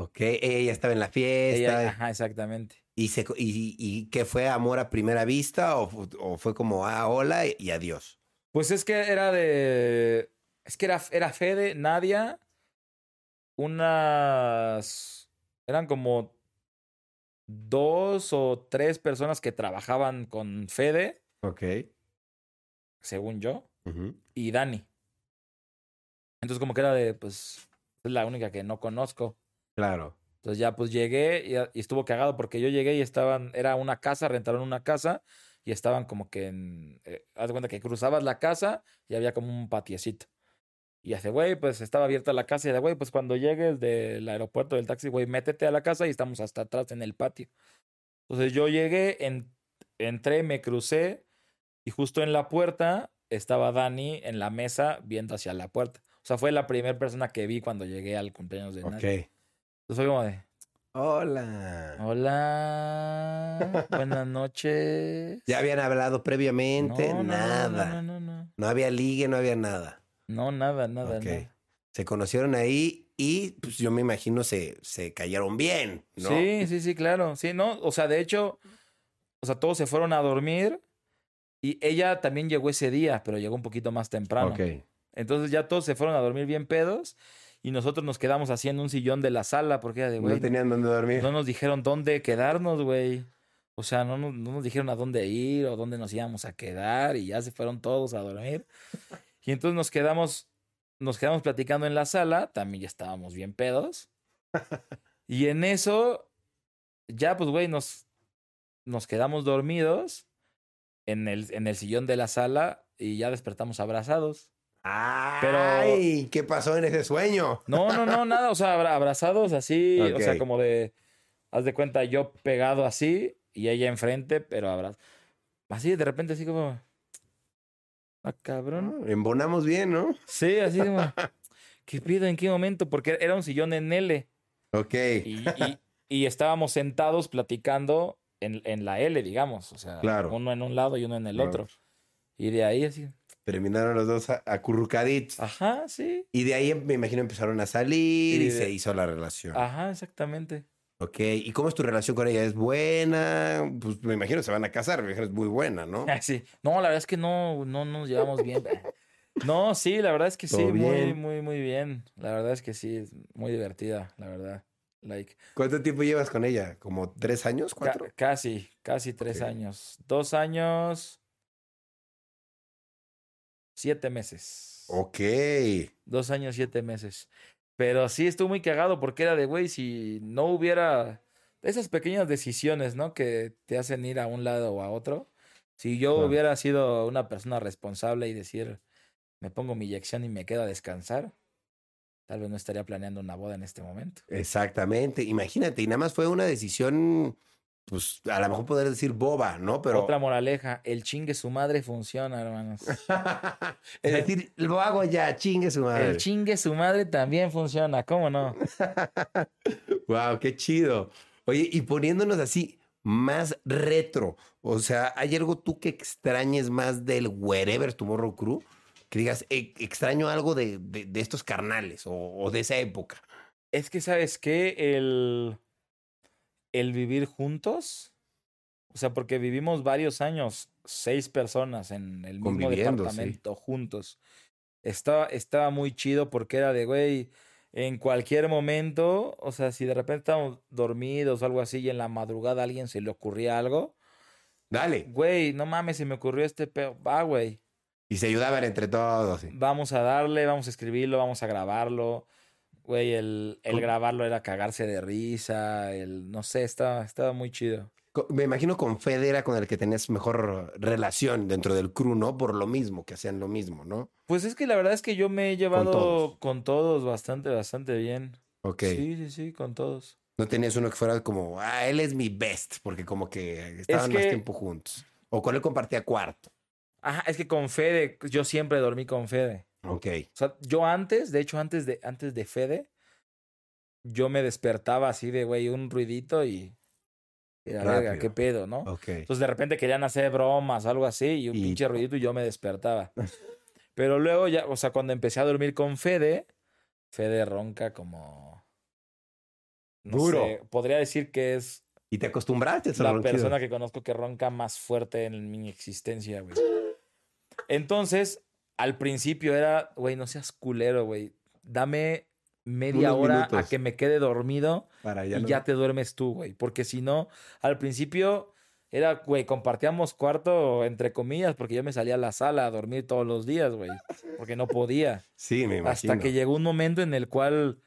Ok, ella estaba en la fiesta. ajá, exactamente. ¿Y, se, y, y qué fue amor a primera vista o, o, fue como, ah, hola y adiós? Pues es que era de... Es que era, era Fede, Nadia, unas... Eran como dos o tres personas que trabajaban con Fede. Ok. Según yo. Y Dani. Entonces como que era de, pues, es la única que no conozco. Claro. Entonces ya pues llegué y, estuvo cagado porque yo llegué y estaban, era una casa, rentaron una casa y estaban como que en, eh, haz de cuenta que cruzabas la casa y había como un patiecito. Y hace, güey, pues estaba abierta la casa y de, güey, pues cuando llegues del aeropuerto del taxi, güey, métete a la casa y estamos hasta atrás en el patio. Entonces yo llegué, en, entré, me crucé y justo en la puerta estaba Dani en la mesa viendo hacia la puerta. O sea, fue la primera persona que vi cuando llegué al cumpleaños de Dani. Entonces fue como de. Hola. Hola. Buenas noches. ¿Ya habían hablado previamente? nada. No, no, no, no, había ligue, no había nada. No, nada, nada. Se conocieron ahí y pues yo me imagino se, se cayeron bien, ¿no? Sí, sí, sí, claro. Sí, no. O sea, de hecho, o sea, todos se fueron a dormir y ella también llegó ese día, pero llegó un poquito más temprano. Ok. Entonces ya todos se fueron a dormir bien pedos y nosotros nos quedamos haciendo un sillón de la sala porque era de, güey. No tenían dónde dormir. No nos dijeron dónde quedarnos, güey. O sea, no, no, nos dijeron a dónde ir o dónde nos íbamos a quedar y ya se fueron todos a dormir. Y entonces nos quedamos, nos quedamos platicando en la sala, también ya estábamos bien pedos. Y en eso, ya pues, güey, nos, nos quedamos dormidos en el, en el sillón de la sala y ya despertamos abrazados. Ay, ¿qué pasó en ese sueño? No, no, no, nada. O sea, abrazados así. O sea, como de. Haz de cuenta, yo pegado así y ella enfrente, pero abrazo. Así, de repente, así como. Ah, cabrón. Ah, embonamos bien, ¿no? Sí, así como. ¿Qué pido? ¿En qué momento? Porque era un sillón en L. Ok. Y, estábamos sentados platicando en, en, la L, digamos. O sea, uno en un lado y uno en el otro. Y de ahí así. Terminaron los dos acurrucaditos. Ajá, sí. Y de ahí me imagino empezaron a salir y, se hizo la relación. Ajá, exactamente. Ok, ¿y cómo es tu relación con ella? ¿Es buena? Pues me imagino se van a casar, me es muy buena, ¿no? Sí, no, la verdad es que no, no nos llevamos bien. no, sí, la verdad es que sí, muy, muy, muy bien. La verdad es que sí, es muy divertida, la verdad. Like, ¿Cuánto tiempo llevas con ella? ¿Como tres años? ¿Cuatro? casi, casi tres años. Dos años, siete meses. Ok. Dos años, siete meses. Pero sí estuvo muy cagado porque era de, güey, si no hubiera esas pequeñas decisiones, ¿no? Que te hacen ir a un lado o a otro. Si yo hubiera sido una persona responsable y decir, me pongo mi inyección y me quedo a descansar, tal vez no estaría planeando una boda en este momento. Exactamente. Imagínate, y nada más fue una decisión pues a lo mejor poder decir boba, ¿no? Pero. Otra moraleja, el chingue su madre funciona, hermanos. es decir, lo hago ya, chingue su madre. El chingue su madre también funciona, ¿cómo no? wow, qué chido. Oye, y poniéndonos así más retro, o sea, ¿hay algo tú que extrañes más del Wherever Tomorrow Crew? Que digas, e, extraño algo de, de, estos carnales o, o de esa época. Es que, ¿sabes qué? El el vivir juntos, o sea, porque vivimos varios años, seis personas en el mismo departamento juntos. Estaba, estaba muy chido porque era de, güey, en cualquier momento, o sea, si de repente estábamos dormidos o algo así y en la madrugada a alguien se le ocurría algo. Dale. Güey, no mames, se me ocurrió este pedo. Va, güey. Y se ayudaban entre todos. Vamos a darle, vamos a escribirlo, vamos a grabarlo. Güey, el, el grabarlo era cagarse de risa, el, no sé, estaba, estaba muy chido. Me imagino con Fede era con el que tenés mejor relación dentro del crew, ¿no? Por lo mismo, que hacían lo mismo, ¿no? Pues es que la verdad es que yo me he llevado con todos, bastante, bastante bien. Ok. Sí, sí, sí, con todos. No tenías uno que fuera como, ah, él es mi best, porque como que estaban más tiempo juntos. O con él compartía cuarto. Ajá, es que con Fede, yo siempre dormí con Fede. Ok. O sea, yo antes, de hecho, antes de, antes de Fede, yo me despertaba así de, güey, un ruidito y... Verga, qué pedo, ¿no? Ok. Entonces de repente querían hacer bromas, algo así, y un pinche ruidito y yo me despertaba. Pero luego ya, o sea, cuando empecé a dormir con Fede, Fede ronca como... Duro. podría decir que es... Y te acostumbraste a La persona que conozco que ronca más fuerte en mi existencia, güey. Entonces, al principio era, güey, no seas culero, güey. Dame media hora a que me quede dormido y ya te duermes tú, güey. Porque si no, al principio era, güey, compartíamos cuarto, entre comillas, porque yo me salía a la sala a dormir todos los días, güey. Porque no podía. Sí, me imagino. Hasta que llegó un momento en el cual,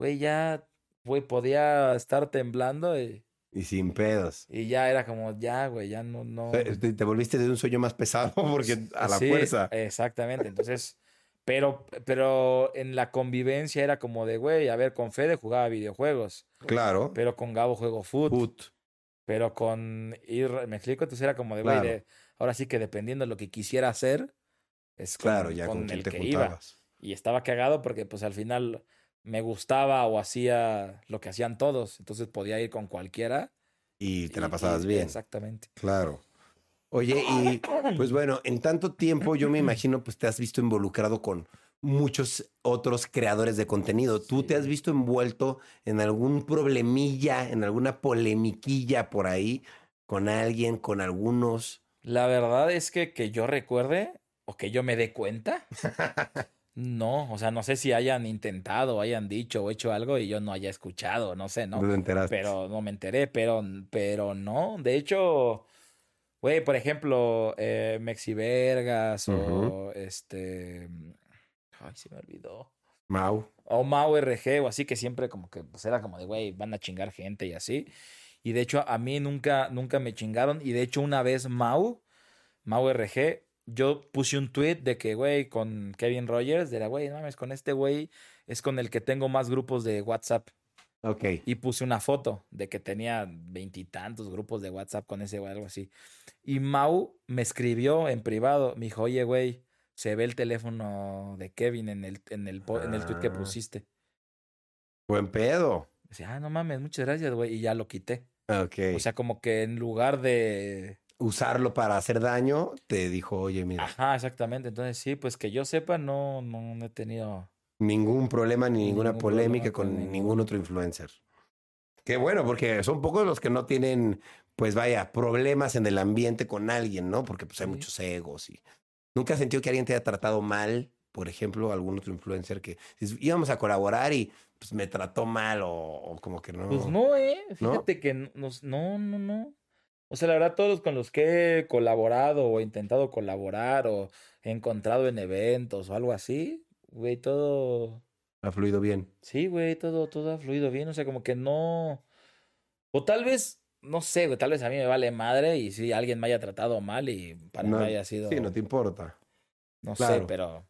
güey, ya, güey, podía estar temblando y y sin pedos. Y ya era como, ya, güey, ya no, no. Te, volviste de un sueño más pesado porque a la fuerza. Exactamente. Entonces, pero, pero en la convivencia era como de, güey, a ver, con Fede jugaba videojuegos. Claro. Pero con Gabo juego foot. Foot. Pero con ir, me explico, entonces era como de, güey, ahora sí que dependiendo de lo que quisiera hacer, es con, claro, ya con, el que iba. Y estaba cagado porque pues al final me gustaba o hacía lo que hacían todos, entonces podía ir con cualquiera. Y te la pasabas bien. Exactamente. Claro. Oye, y pues bueno, en tanto tiempo yo me imagino pues te has visto involucrado con muchos otros creadores de contenido. ¿Tú te has visto envuelto en algún problemilla, en alguna polemiquilla por ahí con alguien, con algunos? La verdad es que que yo recuerde o que yo me dé cuenta, No, o sea, no sé si hayan intentado, hayan dicho o hecho algo y yo no haya escuchado, no sé, ¿no? No te enteraste. Pero no me enteré, pero, pero no. De hecho, güey, por ejemplo, eh, Mexivergas o este. Ay, se me olvidó. Mau. O Mau RG o así que siempre como que pues era como de, güey, van a chingar gente y así. Y de hecho, a mí nunca, nunca me chingaron. Y de hecho, una vez Mau, Mau RG, yo puse un tweet de que, güey, con Kevin Rogers, de la, güey, no mames, con este güey es con el que tengo más grupos de WhatsApp. Ok. Y puse una foto de que tenía veintitantos grupos de WhatsApp con ese güey, algo así. Y Mau me escribió en privado, me dijo, oye, güey, se ve el teléfono de Kevin en el, en el, en el tweet que ah. pusiste. Buen pedo. Decía, ah, no mames, muchas gracias, güey. Y ya lo quité. Ok. O sea, como que en lugar de usarlo para hacer daño, te dijo, oye, mira. Ajá, exactamente. Entonces, sí, pues que yo sepa, no, no, he tenido ningún problema ni ninguna polémica con, ningún otro influencer. Qué bueno, porque son pocos los que no tienen, pues vaya, problemas en el ambiente con alguien, ¿no? Porque pues hay muchos egos y nunca has sentido que alguien te haya tratado mal, por ejemplo, algún otro influencer que íbamos a colaborar y pues me trató mal o, como que no. Pues no, eh. Fíjate que nos, no, no, no. O sea, la verdad, todos con los que he colaborado o intentado colaborar o he encontrado en eventos o algo así, güey, todo... Ha fluido bien. Sí, güey, todo, todo ha fluido bien. O sea, como que no... O tal vez, no sé, güey, tal vez a mí me vale madre y si alguien me haya tratado mal y para mí haya sido... Sí, no te importa. No sé, pero...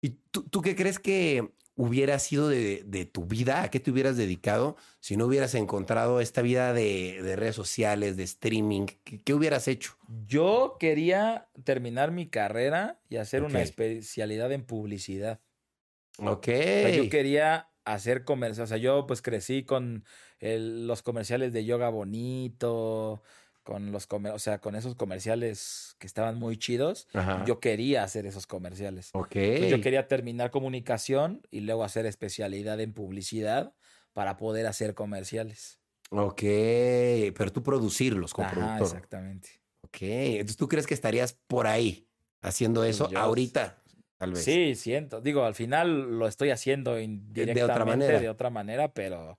¿Y tú, tú qué crees que hubiera sido de, de, tu vida? ¿A qué te hubieras dedicado si no hubieras encontrado esta vida de, de redes sociales, de streaming? ¿Qué, hubieras hecho? Yo quería terminar mi carrera y hacer una especialidad en publicidad. Ok. yo quería hacer comerciales. O sea, yo pues crecí con los comerciales de yoga bonito, con los o sea, con esos comerciales que estaban muy chidos. Yo quería hacer esos comerciales. Ok. yo quería terminar comunicación y luego hacer especialidad en publicidad para poder hacer comerciales. Ok, pero tú producirlos con productor. Exactamente. Ok, entonces tú crees que estarías por ahí haciendo eso ahorita, tal vez. Sí, siento. Digo, al final lo estoy haciendo indirectamente de otra manera, de otra manera pero,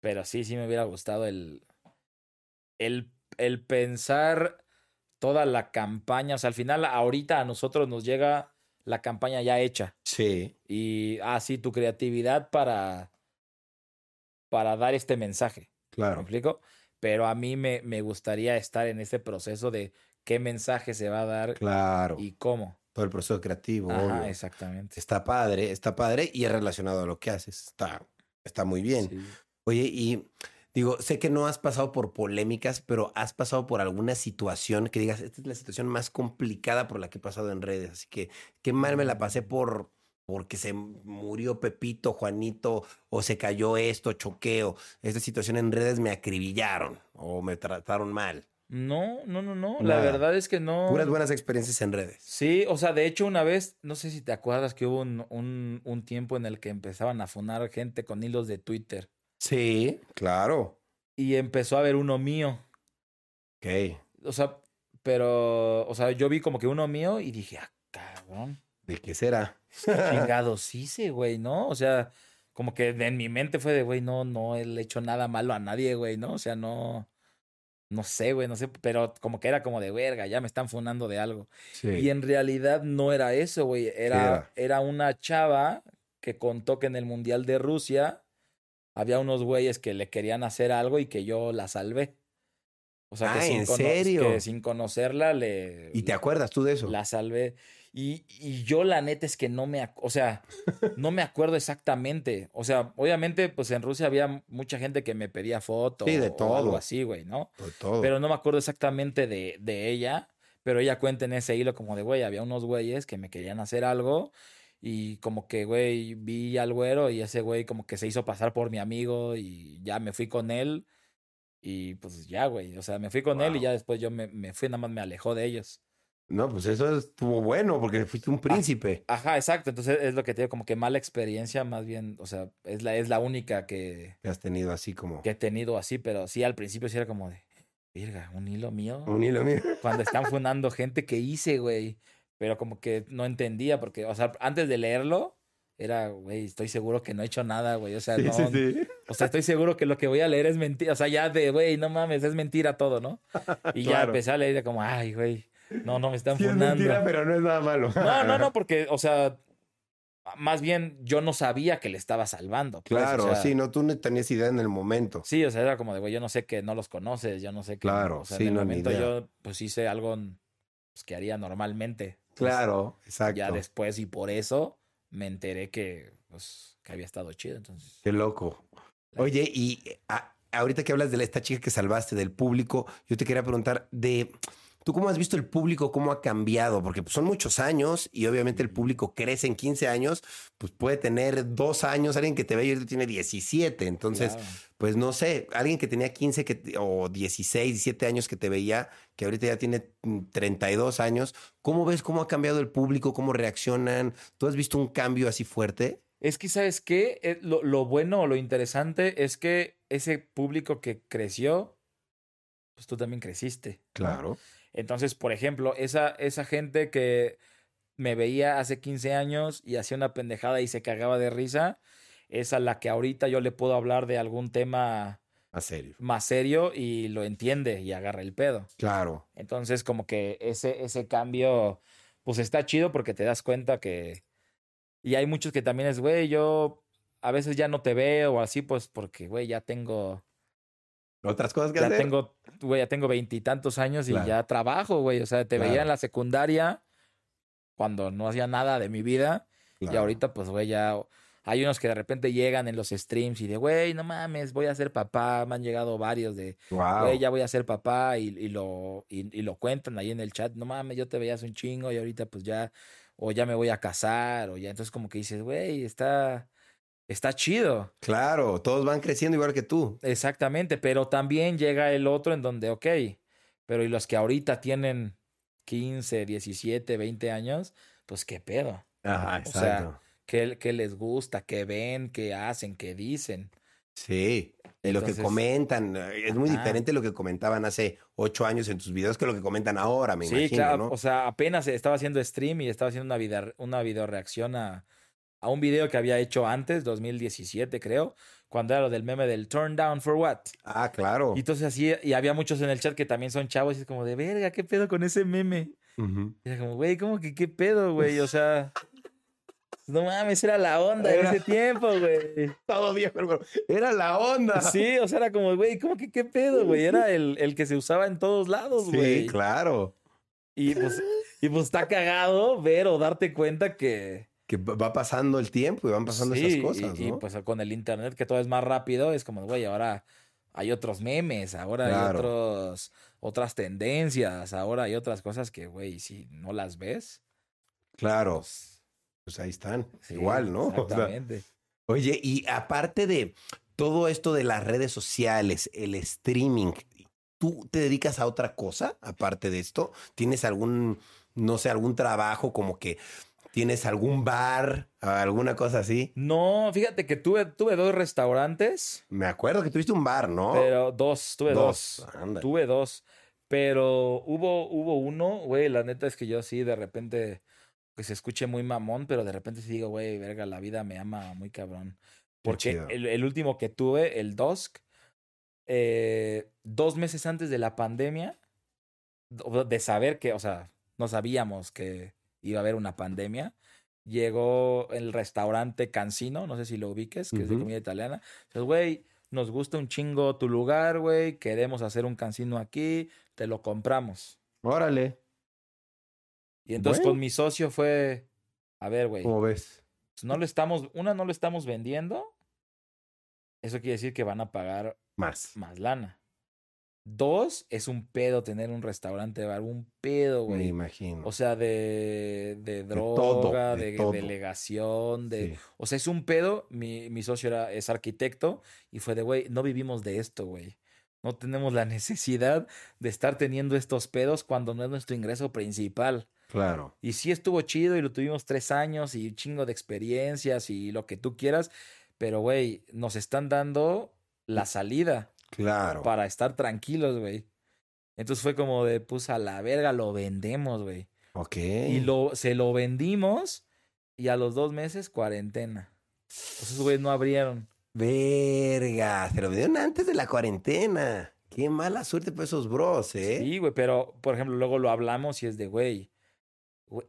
pero sí, sí me hubiera gustado el, el el pensar toda la campaña, o sea, al final ahorita a nosotros nos llega la campaña ya hecha. Sí. Y así ah, tu creatividad para para dar este mensaje. Claro. ¿Me explico? Pero a mí me, me gustaría estar en ese proceso de qué mensaje se va a dar claro. y cómo. Todo el proceso creativo. Ajá, exactamente. Está padre, está padre y es relacionado a lo que haces. Está, está muy bien. Oye, y Digo, sé que no has pasado por polémicas, pero has pasado por alguna situación que digas, esta es la situación más complicada por la que he pasado en redes. Así que qué mal me la pasé por porque se murió Pepito, Juanito, o se cayó esto, choqueo. Esta situación en redes me acribillaron o me trataron mal. No, no, no, no. La verdad es que no. Puras buenas experiencias en redes. Sí, o sea, de hecho, una vez, no sé si te acuerdas que hubo un, un, un tiempo en el que empezaban a funar gente con hilos de Twitter. Sí, claro. Y empezó a haber uno mío. Ok. O sea, pero, o sea, yo vi como que uno mío y dije, ah, cabrón. ¿De qué será? Chingado, sí, sí, güey, ¿no? O sea, como que en mi mente fue de, güey, no, no he hecho nada malo a nadie, güey, ¿no? O sea, no, no sé, güey, no sé, pero como que era como de verga, ya me están funando de algo. Sí. Y en realidad no era eso, güey, era, era una chava que contó que en el Mundial de Rusia había unos güeyes que le querían hacer algo y que yo la salvé. O sea, que, ah, sin ¿en serio? que sin conocerla le... ¿Y te acuerdas tú de eso? La salvé. Y, y yo la neta es que no me... O sea, no me acuerdo exactamente. O sea, obviamente, pues en Rusia había mucha gente que me pedía fotos. Sí, de todo. O algo así, güey, ¿no? De todo. Pero no me acuerdo exactamente de, de ella. Pero ella cuenta en ese hilo como de, güey, había unos güeyes que me querían hacer algo y como que, güey, vi al güero y ese güey como que se hizo pasar por mi amigo y ya me fui con él. Y pues ya, güey, o sea, me fui con él y ya después yo me, me, fui, nada más me alejó de ellos. No, pues eso estuvo bueno porque fuiste un príncipe. Ajá, exacto. Entonces es lo que te digo, como que mala experiencia, más bien, o sea, es la, es la única que... Que has tenido así como... Que he tenido así, pero sí, al principio sí era como de, virga, un hilo mío. Un hilo mío. Cuando están fundando gente que hice, güey pero como que no entendía porque, o sea, antes de leerlo, era, güey, estoy seguro que no he hecho nada, güey. O sea, no. O sea, estoy seguro que lo que voy a leer es mentira. O sea, ya de, güey, no mames, es mentira todo, ¿no? Y ya empecé a leer como, ay, güey, no, no me están sí, Es mentira, pero no es nada malo. no, no, no, porque, o sea, más bien yo no sabía que le estaba salvando. Pues, claro, sí, no, tú no tenías idea en el momento. Sí, o sea, era como de, güey, yo no sé que no los conoces, yo no sé que. Claro, o sea, sí, en el no, momento yo, pues hice algo pues, que haría normalmente. Claro, exacto. Ya después y por eso me enteré que, pues, que había estado chido. Entonces. Qué loco. Oye, y ahorita que hablas de esta chica que salvaste, del público, yo te quería preguntar de ¿Tú cómo has visto el público, cómo ha cambiado? Porque pues, son muchos años y obviamente el público crece en 15 años, pues puede tener dos años, alguien que te ve y tiene 17. Entonces, pues no sé, alguien que tenía 15 que, o 16, 17 años que te veía, que ahorita ya tiene 32 mm, años, ¿cómo ves cómo ha cambiado el público, cómo reaccionan? ¿Tú has visto un cambio así fuerte? Es que, ¿sabes qué? Eh, lo, lo bueno o lo interesante es que ese público que creció, pues tú también creciste. Claro. Entonces, por ejemplo, esa, esa gente que me veía hace 15 años y hacía una pendejada y se cagaba de risa, es a la que ahorita yo le puedo hablar de algún tema más serio. Más serio y lo entiende y agarra el pedo. Claro. Entonces, como que ese, ese cambio, pues está chido porque te das cuenta que. Y hay muchos que también es, güey, yo a veces ya no te veo o así, pues porque, güey, ya tengo otras cosas que ya hacer. Tengo, güey, ya tengo veintitantos años y ya trabajo, güey. O sea, te veía en la secundaria cuando no hacía nada de mi vida. Y ahorita, pues, güey, ya hay unos que de repente llegan en los streams y de, güey, no mames, voy a ser papá. Me han llegado varios de, güey, ya voy a ser papá y, y lo, y, y, lo cuentan ahí en el chat. No mames, yo te veías un chingo y ahorita, pues ya, o ya me voy a casar, o ya. Entonces, como que dices, güey, está está chido. Claro, todos van creciendo igual que tú. Exactamente, pero también llega el otro en donde, ok, pero y los que ahorita tienen 15, 17, 20 años, pues qué pedo. Ajá, exacto. O sea, ¿qué, les gusta? ¿Qué ven? ¿Qué hacen? ¿Qué dicen? Sí, y lo que comentan. Eh, es muy diferente lo que comentaban hace ocho años en tus videos que lo que comentan ahora, me sí, claro. O sea, apenas estaba haciendo stream y estaba haciendo una video, una video reacción a, a un video que había hecho antes, 2017 creo, cuando era lo del meme del turn down for what. Ah, claro. Y entonces así, y había muchos en el chat que también son chavos y es como de, verga, ¿qué pedo con ese meme? Y era como, güey, ¿cómo que qué pedo, güey? O sea, no mames, era la onda en ese tiempo, güey. Todo viejo, pero era la onda. Sí, o sea, era como, güey, ¿cómo que qué pedo, güey? Era el, el que se usaba en todos lados, güey. Sí, claro. Y pues, y pues está cagado ver o darte cuenta que que va pasando el tiempo y van pasando esas cosas. Y, pues con el internet que todo es más rápido, es como, güey, ahora hay otros memes, ahora hay otros, otras tendencias, ahora hay otras cosas que, güey, si no las ves. Claro. Pues, pues ahí están. Igual, ¿no? Exactamente. oye, y aparte de todo esto de las redes sociales, el streaming, ¿tú te dedicas a otra cosa aparte de esto? ¿Tienes algún, no sé, algún trabajo como que ¿Tienes algún bar, alguna cosa así? No, fíjate que tuve, tuve dos restaurantes. Me acuerdo que tuviste un bar, ¿no? Pero dos, tuve dos. Tuve dos. Pero hubo, hubo uno, güey, la neta es que yo sí de repente, que se escuche muy mamón, pero de repente sí digo, güey, verga, la vida me ama muy cabrón. Porque el, último que tuve, el Dusk, eh, dos meses antes de la pandemia, de saber que, o sea, no sabíamos que iba a haber una pandemia. Llegó el restaurante Cancino, no sé si lo ubiques, que es de comida italiana. Entonces, güey, nos gusta un chingo tu lugar, güey, queremos hacer un cancino aquí, te lo compramos. Órale. Y entonces con mi socio fue, a ver, güey. ¿Cómo ves? Pues, no lo estamos, una, no lo estamos vendiendo. Eso quiere decir que van a pagar más, más lana. Dos, es un pedo tener un restaurante bar, un pedo, güey. Me imagino. O sea, de, de droga, de, delegación, de... O sea, es un pedo. Mi, mi socio era, es arquitecto y fue de, güey, no vivimos de esto, güey. No tenemos la necesidad de estar teniendo estos pedos cuando no es nuestro ingreso principal. Claro. Y sí estuvo chido y lo tuvimos tres años y un chingo de experiencias y lo que tú quieras, pero, güey, nos están dando la salida. Claro. Para estar tranquilos, güey. Entonces fue como de, pues a la verga, lo vendemos, güey. Ok. Y lo, se lo vendimos y a los dos meses, cuarentena. Pues esos güeyes no abrieron. Verga, se lo vendieron antes de la cuarentena. Qué mala suerte para esos bros, ¿eh? Sí, güey, pero por ejemplo, luego lo hablamos y es de, güey,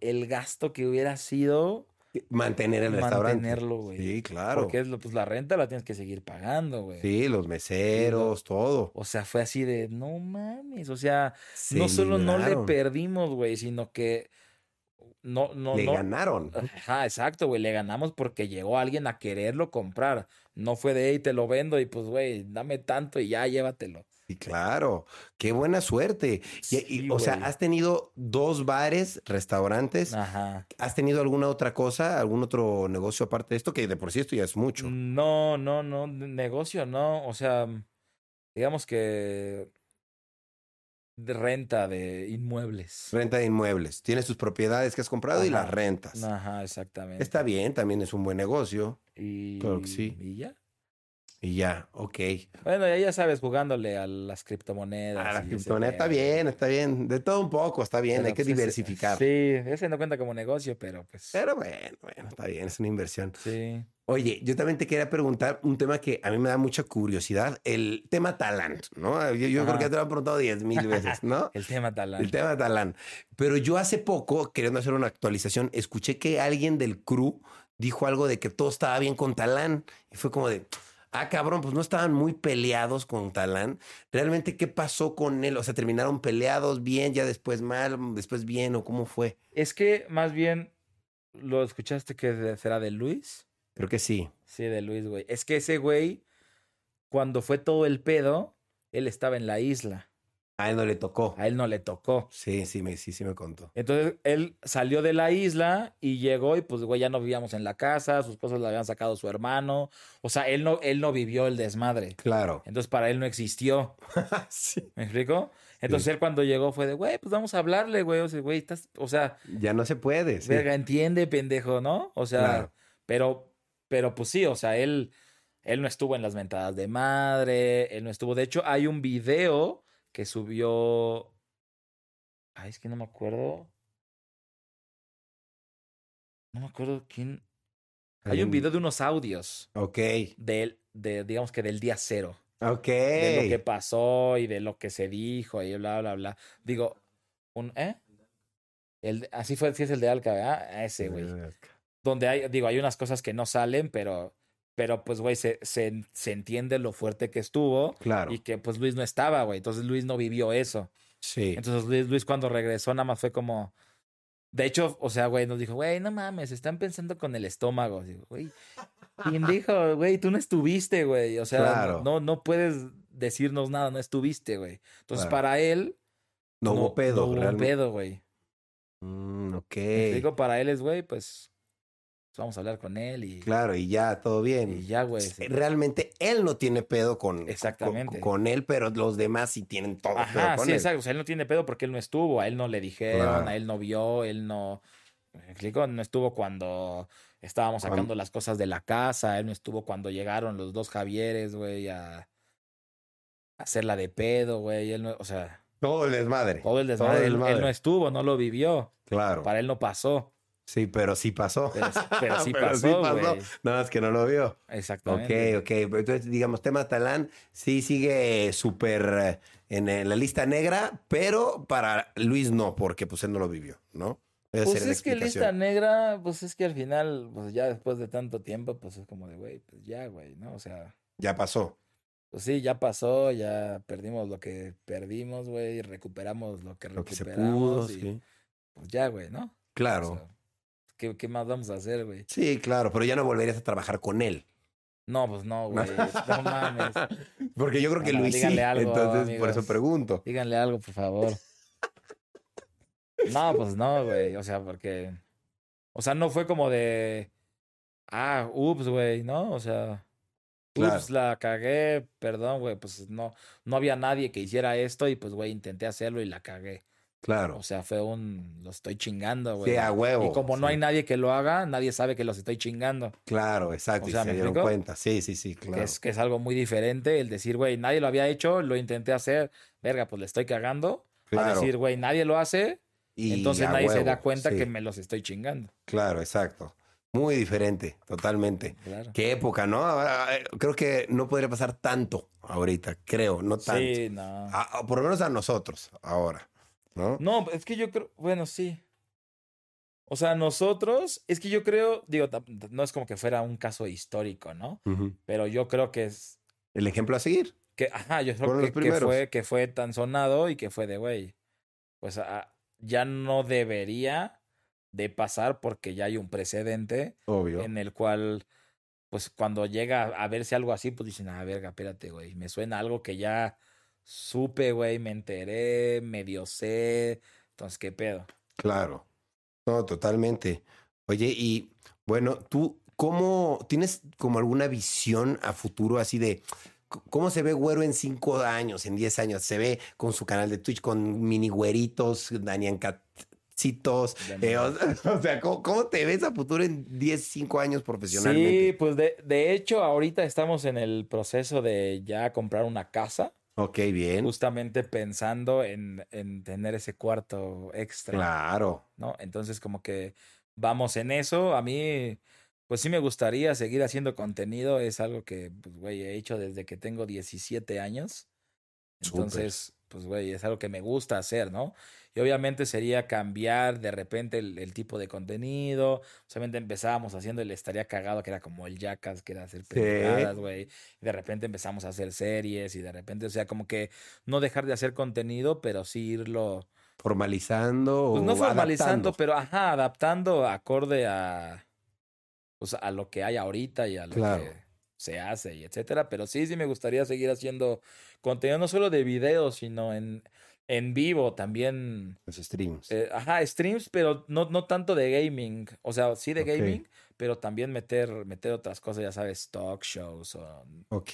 el gasto que hubiera sido Mantener el restaurante. Mantenerlo, güey. Sí, claro. Porque es, pues la renta la tienes que seguir pagando, güey. Sí, los meseros, todo. O sea, fue así de, no mames. O sea, no solo no le perdimos, güey, sino que no, no, le no. ganaron. Ajá, exacto, güey. Le ganamos porque llegó alguien a quererlo comprar. No fue de, ahí te lo vendo y pues, güey, dame tanto y ya llévatelo. Sí, claro. Qué buena suerte. Y, o sea, has tenido dos bares, restaurantes. Ajá. ¿Has tenido alguna otra cosa, algún otro negocio aparte de esto? Que de por sí esto ya es mucho. No, no, no. Negocio, no. O sea, digamos que de renta de inmuebles. Renta de inmuebles. Tienes tus propiedades que has comprado y las rentas. Ajá, exactamente. Está bien, también es un buen negocio. Y, claro que sí. Y ya. Y ya, ok. Bueno, ya, ya sabes, jugándole a las criptomonedas. A las criptomonedas está bien, está bien. De todo un poco, está bien, hay que pues, diversificar. sí, ese no cuenta como negocio, pero pues. Pero bueno, bueno, está bien, es una inversión. Sí. Oye, yo también te quería preguntar un tema que a mí me da mucha curiosidad, el tema talán, ¿no? Yo, creo que te lo han preguntado diez mil veces, ¿no? el tema talán. El tema talán. Pero yo hace poco, queriendo hacer una actualización, escuché que alguien del crew dijo algo de que todo estaba bien con talán y fue como de ah, cabrón, pues no estaban muy peleados con Talán. ¿Realmente qué pasó con él? O sea, terminaron peleados bien, ya después mal, después bien, o cómo fue? Es que más bien, ¿lo escuchaste que será de Luis? Creo que sí. Sí, de Luis, güey. Es que ese güey, cuando fue todo el pedo, él estaba en la isla. A él no le tocó. A él no le tocó. Sí, sí, me, sí, sí me contó. Entonces él salió de la isla y llegó y pues, güey, ya no vivíamos en la casa, sus cosas la habían sacado su hermano. O sea, él no, él no vivió el desmadre. Claro. Entonces para él no existió. sí. ¿Me explico? Entonces él cuando llegó fue de, güey, pues vamos a hablarle, güey. O sea, güey, estás, o sea. Ya no se puede. Sí. Verga, entiende, pendejo, ¿no? O sea, pero, pero pues sí, o sea, él, él no estuvo en las mentadas de madre, él no estuvo. De hecho, hay un video que subió. Ay, es que no me acuerdo. No me acuerdo quién. Hay un video de unos audios. Ok. De, de, digamos que del día cero. Ok. De lo que pasó y de lo que se dijo y bla, bla, bla. Digo, un, ¿eh? El, así fue, sí es el de Alca, ¿verdad? Ese, güey. Donde hay, digo, hay unas cosas que no salen, pero pero pues, güey, se, se, se, entiende lo fuerte que estuvo. Claro. Y que pues Luis no estaba, güey. Entonces Luis no vivió eso. Sí. Entonces Luis, Luis cuando regresó nada más fue como... De hecho, o sea, güey, nos dijo, güey, no mames, están pensando con el estómago. Digo, güey, ¿quién dijo, güey? Tú no estuviste, güey. O sea, no, no puedes decirnos nada, no estuviste, güey. Entonces, para él... No, hubo pedo, No hubo pedo, güey. Mm, ok. digo, para él es, güey, pues, vamos a hablar con él y... Claro, y ya, todo bien. Y ya, güey. Realmente él no tiene pedo con, Exactamente. Con, él, pero los demás sí tienen todo Ajá, pedo sí, exacto. O sea, él no tiene pedo porque él no estuvo, a él no le dijeron, a él no vio, él no... ¿Me explico? No estuvo cuando estábamos sacando las cosas de la casa, él no estuvo cuando llegaron los dos Javieres, güey, a hacerla de pedo, güey, él no, o sea... Todo el desmadre. Todo el desmadre. Él, él, no estuvo, no lo vivió. Claro. Para él no pasó. Sí, pero sí pasó. Pero, sí pasó, Nada más que no lo vio. Exactamente. Ok, ok. Entonces, digamos, tema Talán sí sigue súper eh, en, la lista negra, pero para Luis no, porque pues él no lo vivió, ¿no? pues es que lista negra, pues es que al final, pues ya después de tanto tiempo, pues es como de, güey, pues ya, güey, ¿no? O sea. Ya pasó. Pues sí, ya pasó, ya perdimos lo que perdimos, güey, recuperamos lo que lo recuperamos. Que se pudo, sí. Pues ya, güey, ¿no? Claro. ¿Qué, ¿Qué, más vamos a hacer, güey? Sí, claro, pero ya no volverías a trabajar con él. No, pues no, güey. No mames. Porque yo creo que Luis sí. Algo, entonces, por eso pregunto. Díganle algo, por favor. No, pues no, güey. O sea, porque. O sea, no fue como de. Ah, ups, güey, ¿no? O sea. Ups, la cagué, perdón, güey. Pues no, no había nadie que hiciera esto y pues, güey, intenté hacerlo y la cagué. Claro. O sea, fue un. Los estoy chingando, güey. Sí, a huevo. Y como no hay nadie que lo haga, nadie sabe que los estoy chingando. Claro, exacto. O sea, y se dieron cuenta. Sí, sí, sí, claro. Que es, que es algo muy diferente el decir, güey, nadie lo había hecho, lo intenté hacer, verga, pues le estoy cagando. Claro. A decir, güey, nadie lo hace, y entonces nadie se da cuenta que me los estoy chingando. Claro, exacto. Muy diferente, totalmente. Claro. Qué época, ¿no? Creo que no podría pasar tanto ahorita, creo, no tanto. Sí, no. por lo menos a nosotros, ahora. ¿No? No, es que yo creo, bueno, sí. O sea, nosotros, es que yo creo, digo, no es como que fuera un caso histórico, ¿no? Pero yo creo que es... El ejemplo a seguir. Que, ajá, yo creo que, que, fue, que fue tan sonado y que fue de, güey, pues ya no debería de pasar porque ya hay un precedente Obvio. en el cual, pues cuando llega a verse algo así, pues dicen, ah, verga, espérate, güey, me suena algo que ya supe, güey, me enteré, medio sé, entonces, ¿qué pedo? Claro. No, totalmente. Oye, y bueno, tú, ¿cómo tienes como alguna visión a futuro así de cómo se ve Güero en cinco años, en diez años? Se ve con su canal de Twitch, con mini güeritos, Daniel Citos. Eh, o, sea, ¿cómo, te ves a futuro en 10, 5 años profesionalmente? Sí, pues de, de, hecho, ahorita estamos en el proceso de ya comprar una casa. Ok, bien. Justamente pensando en, en tener ese cuarto extra. Claro. ¿No? Entonces, como que vamos en eso. A mí, pues sí me gustaría seguir haciendo contenido. Es algo que, pues, güey, he hecho desde que tengo 17 años. Entonces, pues, güey, es algo que me gusta hacer, ¿no? Y obviamente sería cambiar de repente el, tipo de contenido. Obviamente empezábamos haciendo el estaría cagado, que era como el Jackass, que era hacer películas, güey. De repente empezamos a hacer series y de repente, o sea, como que no dejar de hacer contenido, pero sí irlo... Formalizando. Pues no formalizando, pero ajá, adaptando acorde a, pues, a lo que hay ahorita y a lo que se hace y etcétera. Pero sí, sí me gustaría seguir haciendo contenido no solo de video, sino en en vivo también. Los streams. Eh, ajá, streams, pero no, no tanto de gaming. O sea, sí de gaming, pero también meter, meter otras cosas, ya sabes, talk shows o ok.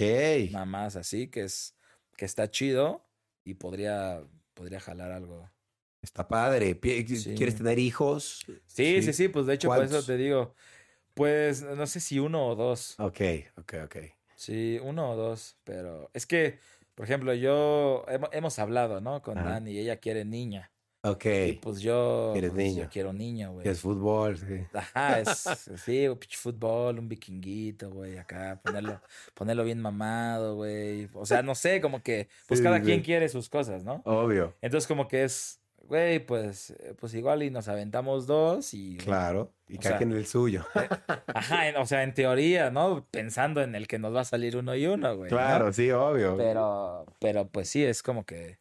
nada más así, que es que está chido y podría, podría jalar algo. Está padre. ¿Quieres tener hijos? Sí, sí, sí, pues de hecho, por eso te digo. Pues no sé si uno o dos. Ok, ok, ok. Sí, uno o dos, pero es que por ejemplo, yo hemos, hablado, ¿no? Con Dani ella quiere niña. Ok. Y pues yo, pues, yo quiero niña, güey. Es fútbol, sí. Ajá, es, sí, un fútbol, un vikinguito, güey, acá, ponerlo, ponerlo bien mamado, güey. O sea, no sé, como que, pues cada quien quiere sus cosas, ¿no? Obvio. Entonces, como que es, güey, pues, eh, pues igual y nos aventamos dos y... Claro, y cada quien el suyo. Eh, ajá, o sea, en teoría, ¿no? Pensando en el que nos va a salir uno y uno, güey. Claro, sí, obvio. Pero, pero pues sí, es como que,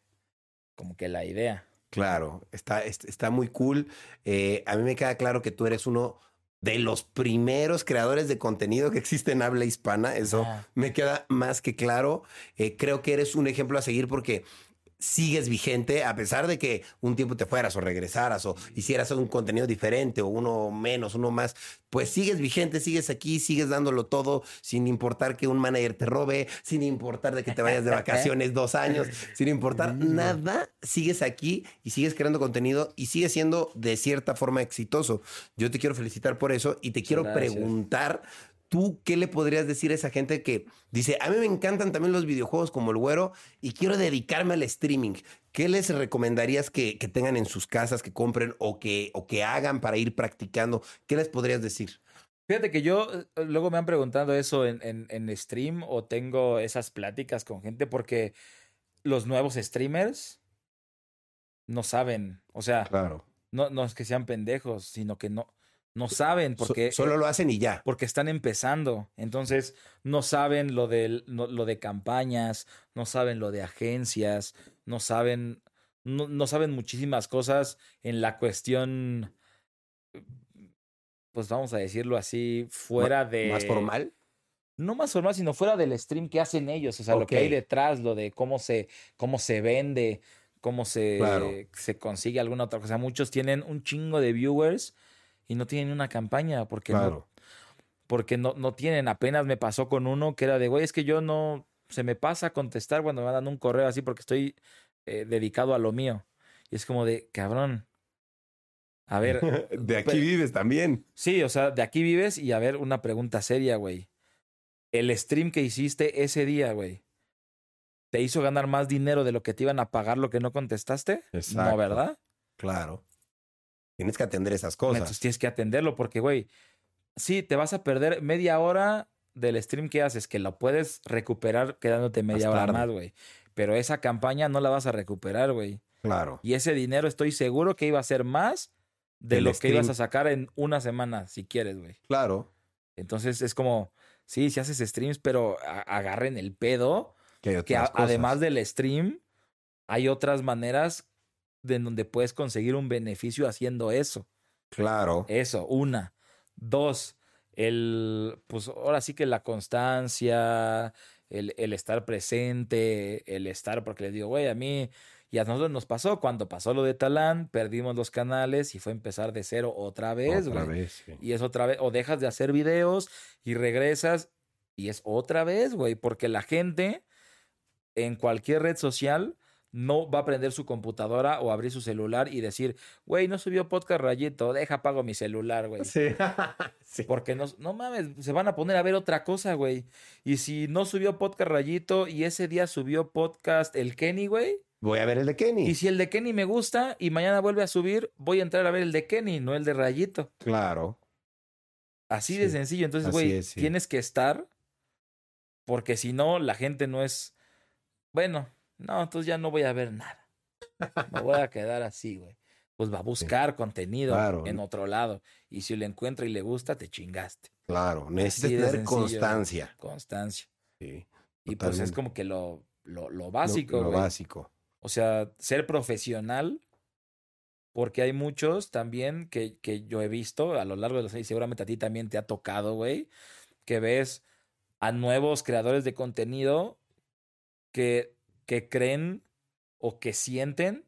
como que la idea. Claro, está, está muy cool. Eh, a mí me queda claro que tú eres uno de los primeros creadores de contenido que existe en habla hispana. Eso me queda más que claro. creo que eres un ejemplo a seguir porque sigues vigente a pesar de que un tiempo te fueras o regresaras o hicieras un contenido diferente o uno menos, uno más, pues sigues vigente, sigues aquí, sigues dándolo todo sin importar que un manager te robe, sin importar de que te vayas de vacaciones dos años, sin importar nada, sigues aquí y sigues creando contenido y sigues siendo de cierta forma exitoso. Yo te quiero felicitar por eso y te quiero preguntar ¿Tú qué le podrías decir a esa gente que dice, a mí me encantan también los videojuegos como el güero y quiero dedicarme al streaming? ¿Qué les recomendarías que, tengan en sus casas, que compren o que, o que hagan para ir practicando? ¿Qué les podrías decir? Fíjate que yo eh, luego me han preguntado eso en, en, stream o tengo esas pláticas con gente porque los nuevos streamers no saben, o sea, claro. no, no es que sean pendejos, sino que no, no saben porque... solo lo hacen y ya. Porque están empezando. Entonces, no saben lo de, lo de campañas, no saben lo de agencias, no saben, no, saben muchísimas cosas en la cuestión, pues vamos a decirlo así, fuera de... ¿Más formal? No más formal, sino fuera del stream que hacen ellos. O sea, lo que hay detrás, lo de cómo se, cómo se vende, cómo se, se consigue alguna otra cosa. Muchos tienen un chingo de viewers y no tienen una campaña porque no, porque no, no tienen. Apenas me pasó con uno que era de, güey, es que yo no, se me pasa a contestar cuando me mandan un correo así porque estoy eh, dedicado a lo mío. Y es como de, cabrón. A ver. de aquí vives también. Sí, o sea, de aquí vives y a ver, una pregunta seria, güey. El stream que hiciste ese día, güey, ¿te hizo ganar más dinero de lo que te iban a pagar lo que no contestaste? Exacto. No, ¿verdad? Claro. Tienes que atender esas cosas. Entonces tienes que atenderlo porque, güey, sí, te vas a perder media hora del stream que haces, que lo puedes recuperar quedándote media hora más, güey. Pero esa campaña no la vas a recuperar, güey. Claro. Y ese dinero estoy seguro que iba a ser más de lo que ibas a sacar en una semana, si quieres, güey. Claro. Entonces es como, sí, si haces streams, pero agarren el pedo. Que, que además del stream, hay otras maneras de donde puedes conseguir un beneficio haciendo eso. Claro. Eso, una. Dos, el, pues ahora sí que la constancia, el, el estar presente, el estar, porque les digo, güey, a mí y a nosotros nos pasó cuando pasó lo de Talán, perdimos los canales y fue empezar de cero otra vez, Otra vez, Y es otra vez, o dejas de hacer videos y regresas y es otra vez, güey, porque la gente en cualquier red social no va a prender su computadora o abrir su celular y decir, güey, no subió podcast rayito, deja apago mi celular, güey. Sí. sí. Porque no, no mames, se van a poner a ver otra cosa, güey. Y si no subió podcast rayito y ese día subió podcast el Kenny, güey, Voy a ver el de Kenny. Y si el de Kenny me gusta y mañana vuelve a subir, voy a entrar a ver el de Kenny, no el de Rayito. Claro. Así de sencillo. Entonces, güey, tienes que estar porque si no, la gente no es... Bueno, no, entonces ya no voy a ver nada. Me voy a quedar así, güey. Pues va a buscar contenido en otro lado. Y si lo encuentra y le gusta, te chingaste. Claro, necesitas tener constancia. Constancia. Sí. Y pues es como que lo, lo, lo básico. Lo, lo básico. O sea, ser profesional, porque hay muchos también que, que yo he visto a lo largo de los años, seguramente a ti también te ha tocado, güey, que ves a nuevos creadores de contenido que, que creen o que sienten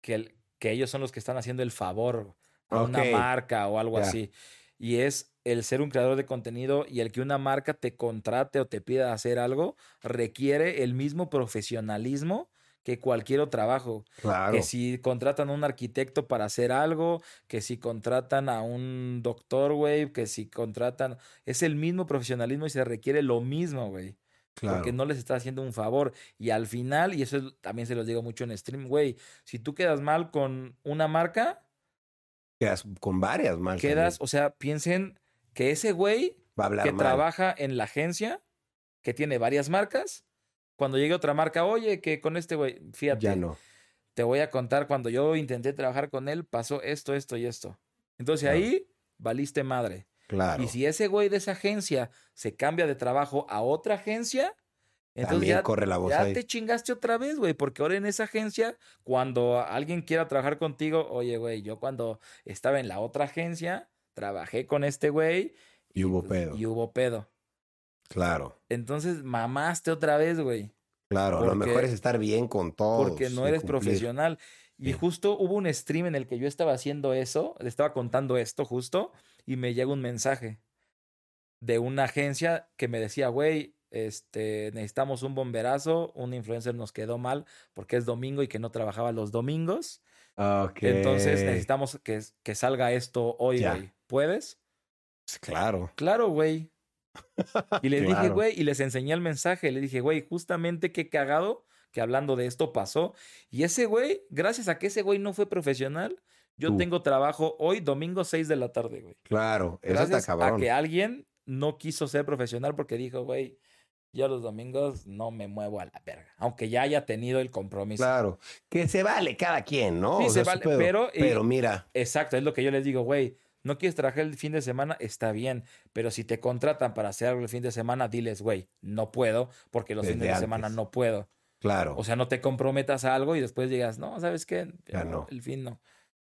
que, que ellos son los que están haciendo el favor a una marca o algo así. Y es el ser un creador de contenido y el que una marca te contrate o te pida hacer algo requiere el mismo profesionalismo que cualquier otro trabajo. Claro. Que si contratan a un arquitecto para hacer algo, que si contratan a un doctor, güey, que si contratan... Es el mismo profesionalismo y se requiere lo mismo, güey. Claro. Porque no les está haciendo un favor. Y al final, y eso también se los digo mucho en stream, güey, si tú quedas mal con una marca... Quedas con varias marcas. Quedas, o sea, piensen que ese güey que trabaja en la agencia, que tiene varias marcas, cuando llegue otra marca, oye, que con este güey, fíjate. Ya no. Te voy a contar, cuando yo intenté trabajar con él, pasó esto, esto y esto. Entonces ahí valiste madre. Claro. Y si ese güey de esa agencia se cambia de trabajo a otra agencia, entonces ya, corre la voz ya te chingaste otra vez, güey, porque ahora en esa agencia, cuando alguien quiera trabajar contigo, oye, güey, yo cuando estaba en la otra agencia, trabajé con este güey. Y, hubo pues, pedo. Y hubo pedo. Claro. Entonces mamaste otra vez, güey. Claro, lo mejor es estar bien con todos. Porque no eres profesional. Y justo hubo un stream en el que yo estaba haciendo eso, le estaba contando esto justo, y me llega un mensaje de una agencia que me decía, güey, este, necesitamos un bomberazo, un influencer nos quedó mal porque es domingo y que no trabajaba los domingos. Okay. Entonces necesitamos que, que salga esto hoy, güey. ¿Puedes? Claro. Claro, güey. Y les dije, güey, y les enseñé el mensaje. Le dije, güey, justamente qué cagado que hablando de esto pasó. Y ese güey, gracias a que ese güey no fue profesional, yo tengo trabajo hoy, domingo 6 de la tarde, güey. Claro, gracias a que alguien no quiso ser profesional porque dijo, güey, yo los domingos no me muevo a la verga, aunque ya haya tenido el compromiso. Claro, que se vale cada quien, ¿no? Sí, se vale, pero, pero mira. Exacto, es lo que yo les digo, güey no quieres trabajar el fin de semana, está bien. Pero si te contratan para hacer algo el fin de semana, diles, güey, no puedo, porque los fines de semana no puedo. Claro. O sea, no te comprometas a algo y después digas, no, ¿sabes qué? Ya no. El fin no.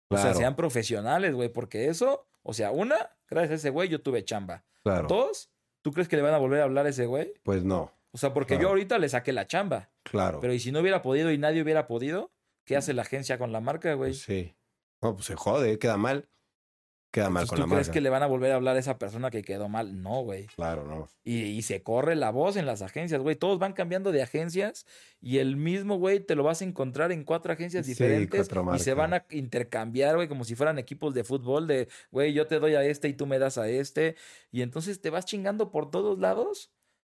O sea, sean profesionales, güey, porque eso, o sea, una, gracias a ese güey, yo tuve chamba. Claro. Dos, ¿tú crees que le van a volver a hablar a ese güey? Pues no. O sea, porque yo ahorita le saqué la chamba. Claro. Pero ¿y si no hubiera podido y nadie hubiera podido? ¿Qué hace la agencia con la marca, güey? Sí. No, pues se jode, queda mal queda mal con ¿tú la crees que le van a volver a hablar a esa persona que quedó mal? No, güey. Claro, no. Y, se corre la voz en las agencias, güey. Todos van cambiando de agencias y el mismo, güey, te lo vas a encontrar en cuatro agencias diferentes y se van a intercambiar, güey, como si fueran equipos de fútbol de, güey, yo te doy a este y tú me das a este. Y entonces te vas chingando por todos lados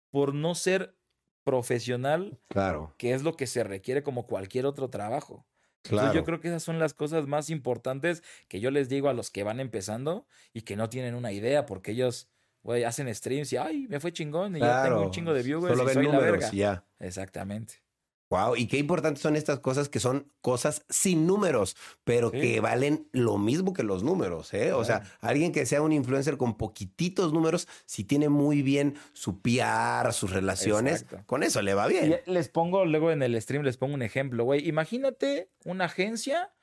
por no ser profesional. Claro. Que es lo que se requiere como cualquier otro trabajo. Claro. yo creo que esas son las cosas más importantes que yo les digo a los que van empezando y que no tienen una idea, porque ellos, güey, hacen streams y, ay, me fue chingón y ya tengo un chingo de viewers y soy la verga. Ya. Exactamente. Wow, y qué importantes son estas cosas que son cosas sin números, pero que valen lo mismo que los números, ¿eh? O sea, alguien que sea un influencer con poquititos números, si tiene muy bien su PR, sus relaciones, con eso le va bien. les pongo luego en el stream, les pongo un ejemplo, güey. Imagínate una agencia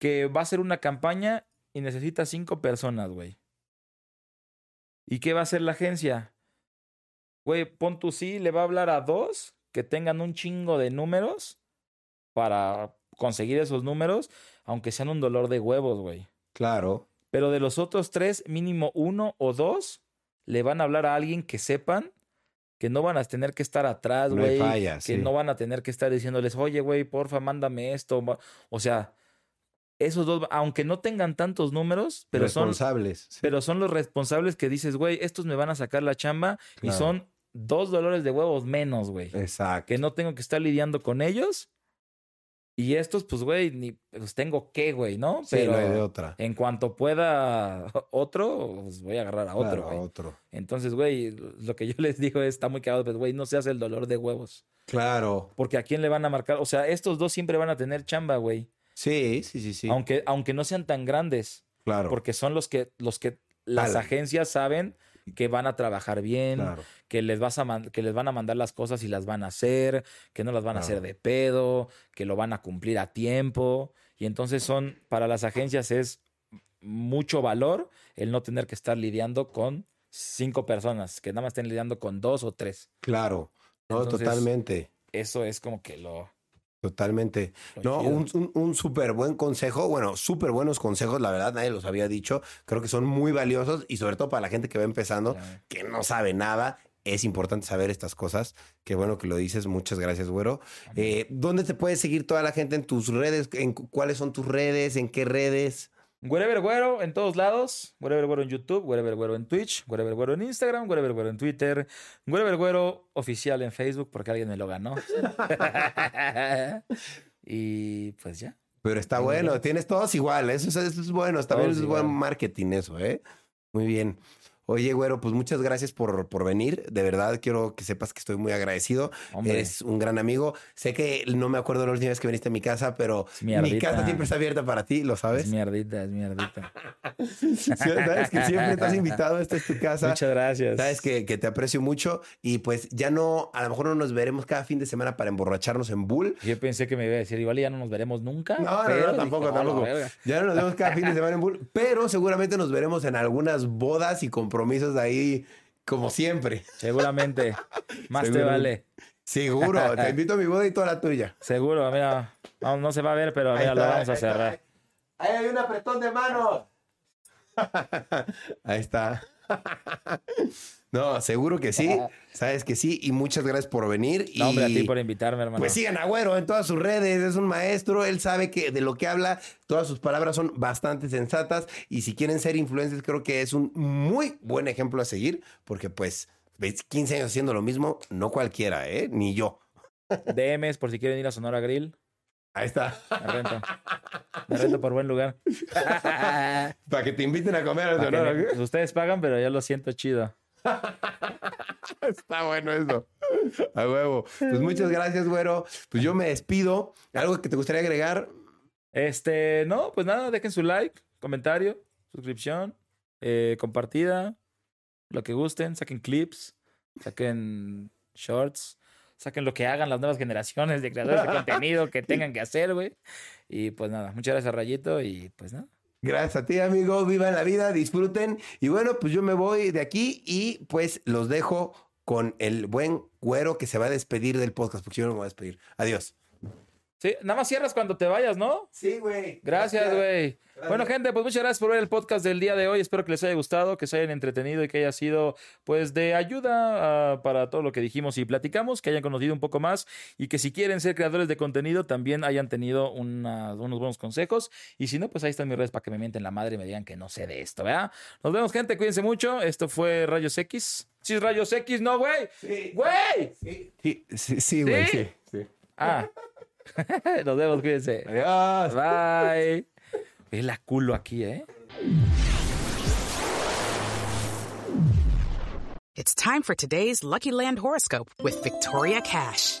que va a hacer una campaña y necesita cinco personas, güey. ¿Y qué va a hacer la agencia? Güey, pon tu sí, le va a hablar a dos que tengan un chingo de números para conseguir esos números, aunque sean un dolor de huevos, güey. Claro. Pero de los otros tres, mínimo uno o dos le van a hablar a alguien que sepan que no van a tener que estar atrás, güey. que no van a tener que estar diciéndoles, oye, güey, porfa, mándame esto. O sea, esos dos, aunque no tengan tantos números, pero responsables, son. Pero son los responsables que dices, güey, estos me van a sacar la chamba y son dos dolores de huevos menos, güey. Exacto. Que no tengo que estar lidiando con ellos y estos, pues, güey, ni pues tengo que, güey, ¿no? Pero sí, no hay de otra. En cuanto pueda otro, pues voy a agarrar a otro, güey. otro. Entonces, güey, lo que yo les digo es, está muy cagado, pero, güey, no se hace el dolor de huevos. Claro. Porque a quién le van a marcar, o sea, estos dos siempre van a tener chamba, güey. Sí, sí, sí, sí. Aunque, aunque no sean tan grandes. Claro. Porque son los que, los que las agencias saben que van a trabajar bien, que, les vas a que les van a mandar las cosas y las van a hacer, que no las van a hacer de pedo, que lo van a cumplir a tiempo. Y entonces son, para las agencias es mucho valor el no tener que estar lidiando con cinco personas, que nada más estén lidiando con dos o tres. Claro, no, totalmente. Eso es como que lo, Totalmente. No, un, un, súper buen consejo. Bueno, súper buenos consejos, la verdad, nadie los había dicho. Creo que son muy valiosos y sobre todo para la gente que va empezando, que no sabe nada. Es importante saber estas cosas. Qué bueno que lo dices. Muchas gracias, güero. Eh, ¿Dónde te puede seguir toda la gente en tus redes? ¿En ¿Cuáles son tus redes? ¿En qué redes? Wherever Güero en todos lados. Wherever Güero en YouTube, Wherever Güero en Twitch, Wherever Güero en Instagram, Wherever Güero en Twitter, Wherever Güero oficial en Facebook porque alguien me lo ganó. y pues ya. Pero está bueno, tienes todos iguales. Eso, es bueno, también es buen marketing eso, ¿eh? Muy bien. Oye, güero, pues muchas gracias por, por venir. De verdad, quiero que sepas que estoy muy agradecido. Eres un gran amigo. Sé que no me acuerdo la última vez que viniste a mi casa, pero mi casa siempre está abierta para ti, ¿lo sabes? Es mierdita, es mierdita. sabes que siempre estás invitado, esta es tu casa. Muchas gracias. Sabes que, que, te aprecio mucho y pues ya no, a lo mejor no nos veremos cada fin de semana para emborracharnos en Bull. Yo pensé que me iba a decir, igual ya no nos veremos nunca. No, no, no, tampoco, tampoco. Ya no nos vemos cada fin de semana en Bull, pero seguramente nos veremos en algunas bodas y con compromisos de ahí como siempre. Seguramente. Más te vale. Seguro. Te invito a mi boda y toda la tuya. Seguro, mira. No, se va a ver, pero mira, lo vamos a cerrar. Ahí hay un apretón de manos. ahí está. No, seguro que sí. Sabes que sí. Y muchas gracias por venir. No, hombre, a ti por invitarme, hermano. Pues sigan Agüero en todas sus redes. Es un maestro. Él sabe que de lo que habla, todas sus palabras son bastante sensatas. Y si quieren ser influencers, creo que es un muy buen ejemplo a seguir. Porque, pues, 15 años haciendo lo mismo, no cualquiera, ¿eh? Ni yo. DMs por si quieren ir a Sonora Grill. Ahí está. Me rento. Me rento por buen lugar. Para que te inviten a comer. Pues ustedes pagan, pero yo lo siento chido. Está bueno eso. A huevo. Pues muchas gracias, güero. Pues yo me despido. ¿Algo que te gustaría agregar? Este, no, pues nada, dejen su like, comentario, suscripción, eh, compartida, lo que gusten, saquen clips, saquen shorts, saquen lo que hagan las nuevas generaciones de creadores de contenido que tengan que hacer, güey. Y pues nada, muchas gracias, Rayito, y pues nada. Gracias a ti, amigo. Vivan la vida, disfruten. Y bueno, pues yo me voy de aquí y pues los dejo con el buen güero que se va a despedir del podcast, porque yo no me voy a despedir. Adiós. Sí, nada más cierras cuando te vayas, ¿no? Sí, güey. Gracias, güey. Bueno, gente, pues muchas gracias por ver el podcast del día de hoy. Espero que les haya gustado, que se hayan entretenido y que haya sido, pues, de ayuda ah, para todo lo que dijimos y platicamos, que hayan conocido un poco más y que si quieren ser creadores de contenido también hayan tenido unos buenos consejos. Y si no, pues ahí están mis redes para que me mienten la madre y me digan que no sé de esto, ¿verdad? Nos vemos, gente. Cuídense mucho. Esto fue Rayos X. Sí, Rayos X, no, güey. Sí. Güey. Sí, sí, sí, güey. Sí. sí. Ah. Nos vemos, cuídense. Adiós. Bye. Ve la culo aquí, ¿eh? It's time for today's Lucky Land horoscope with Victoria Cash.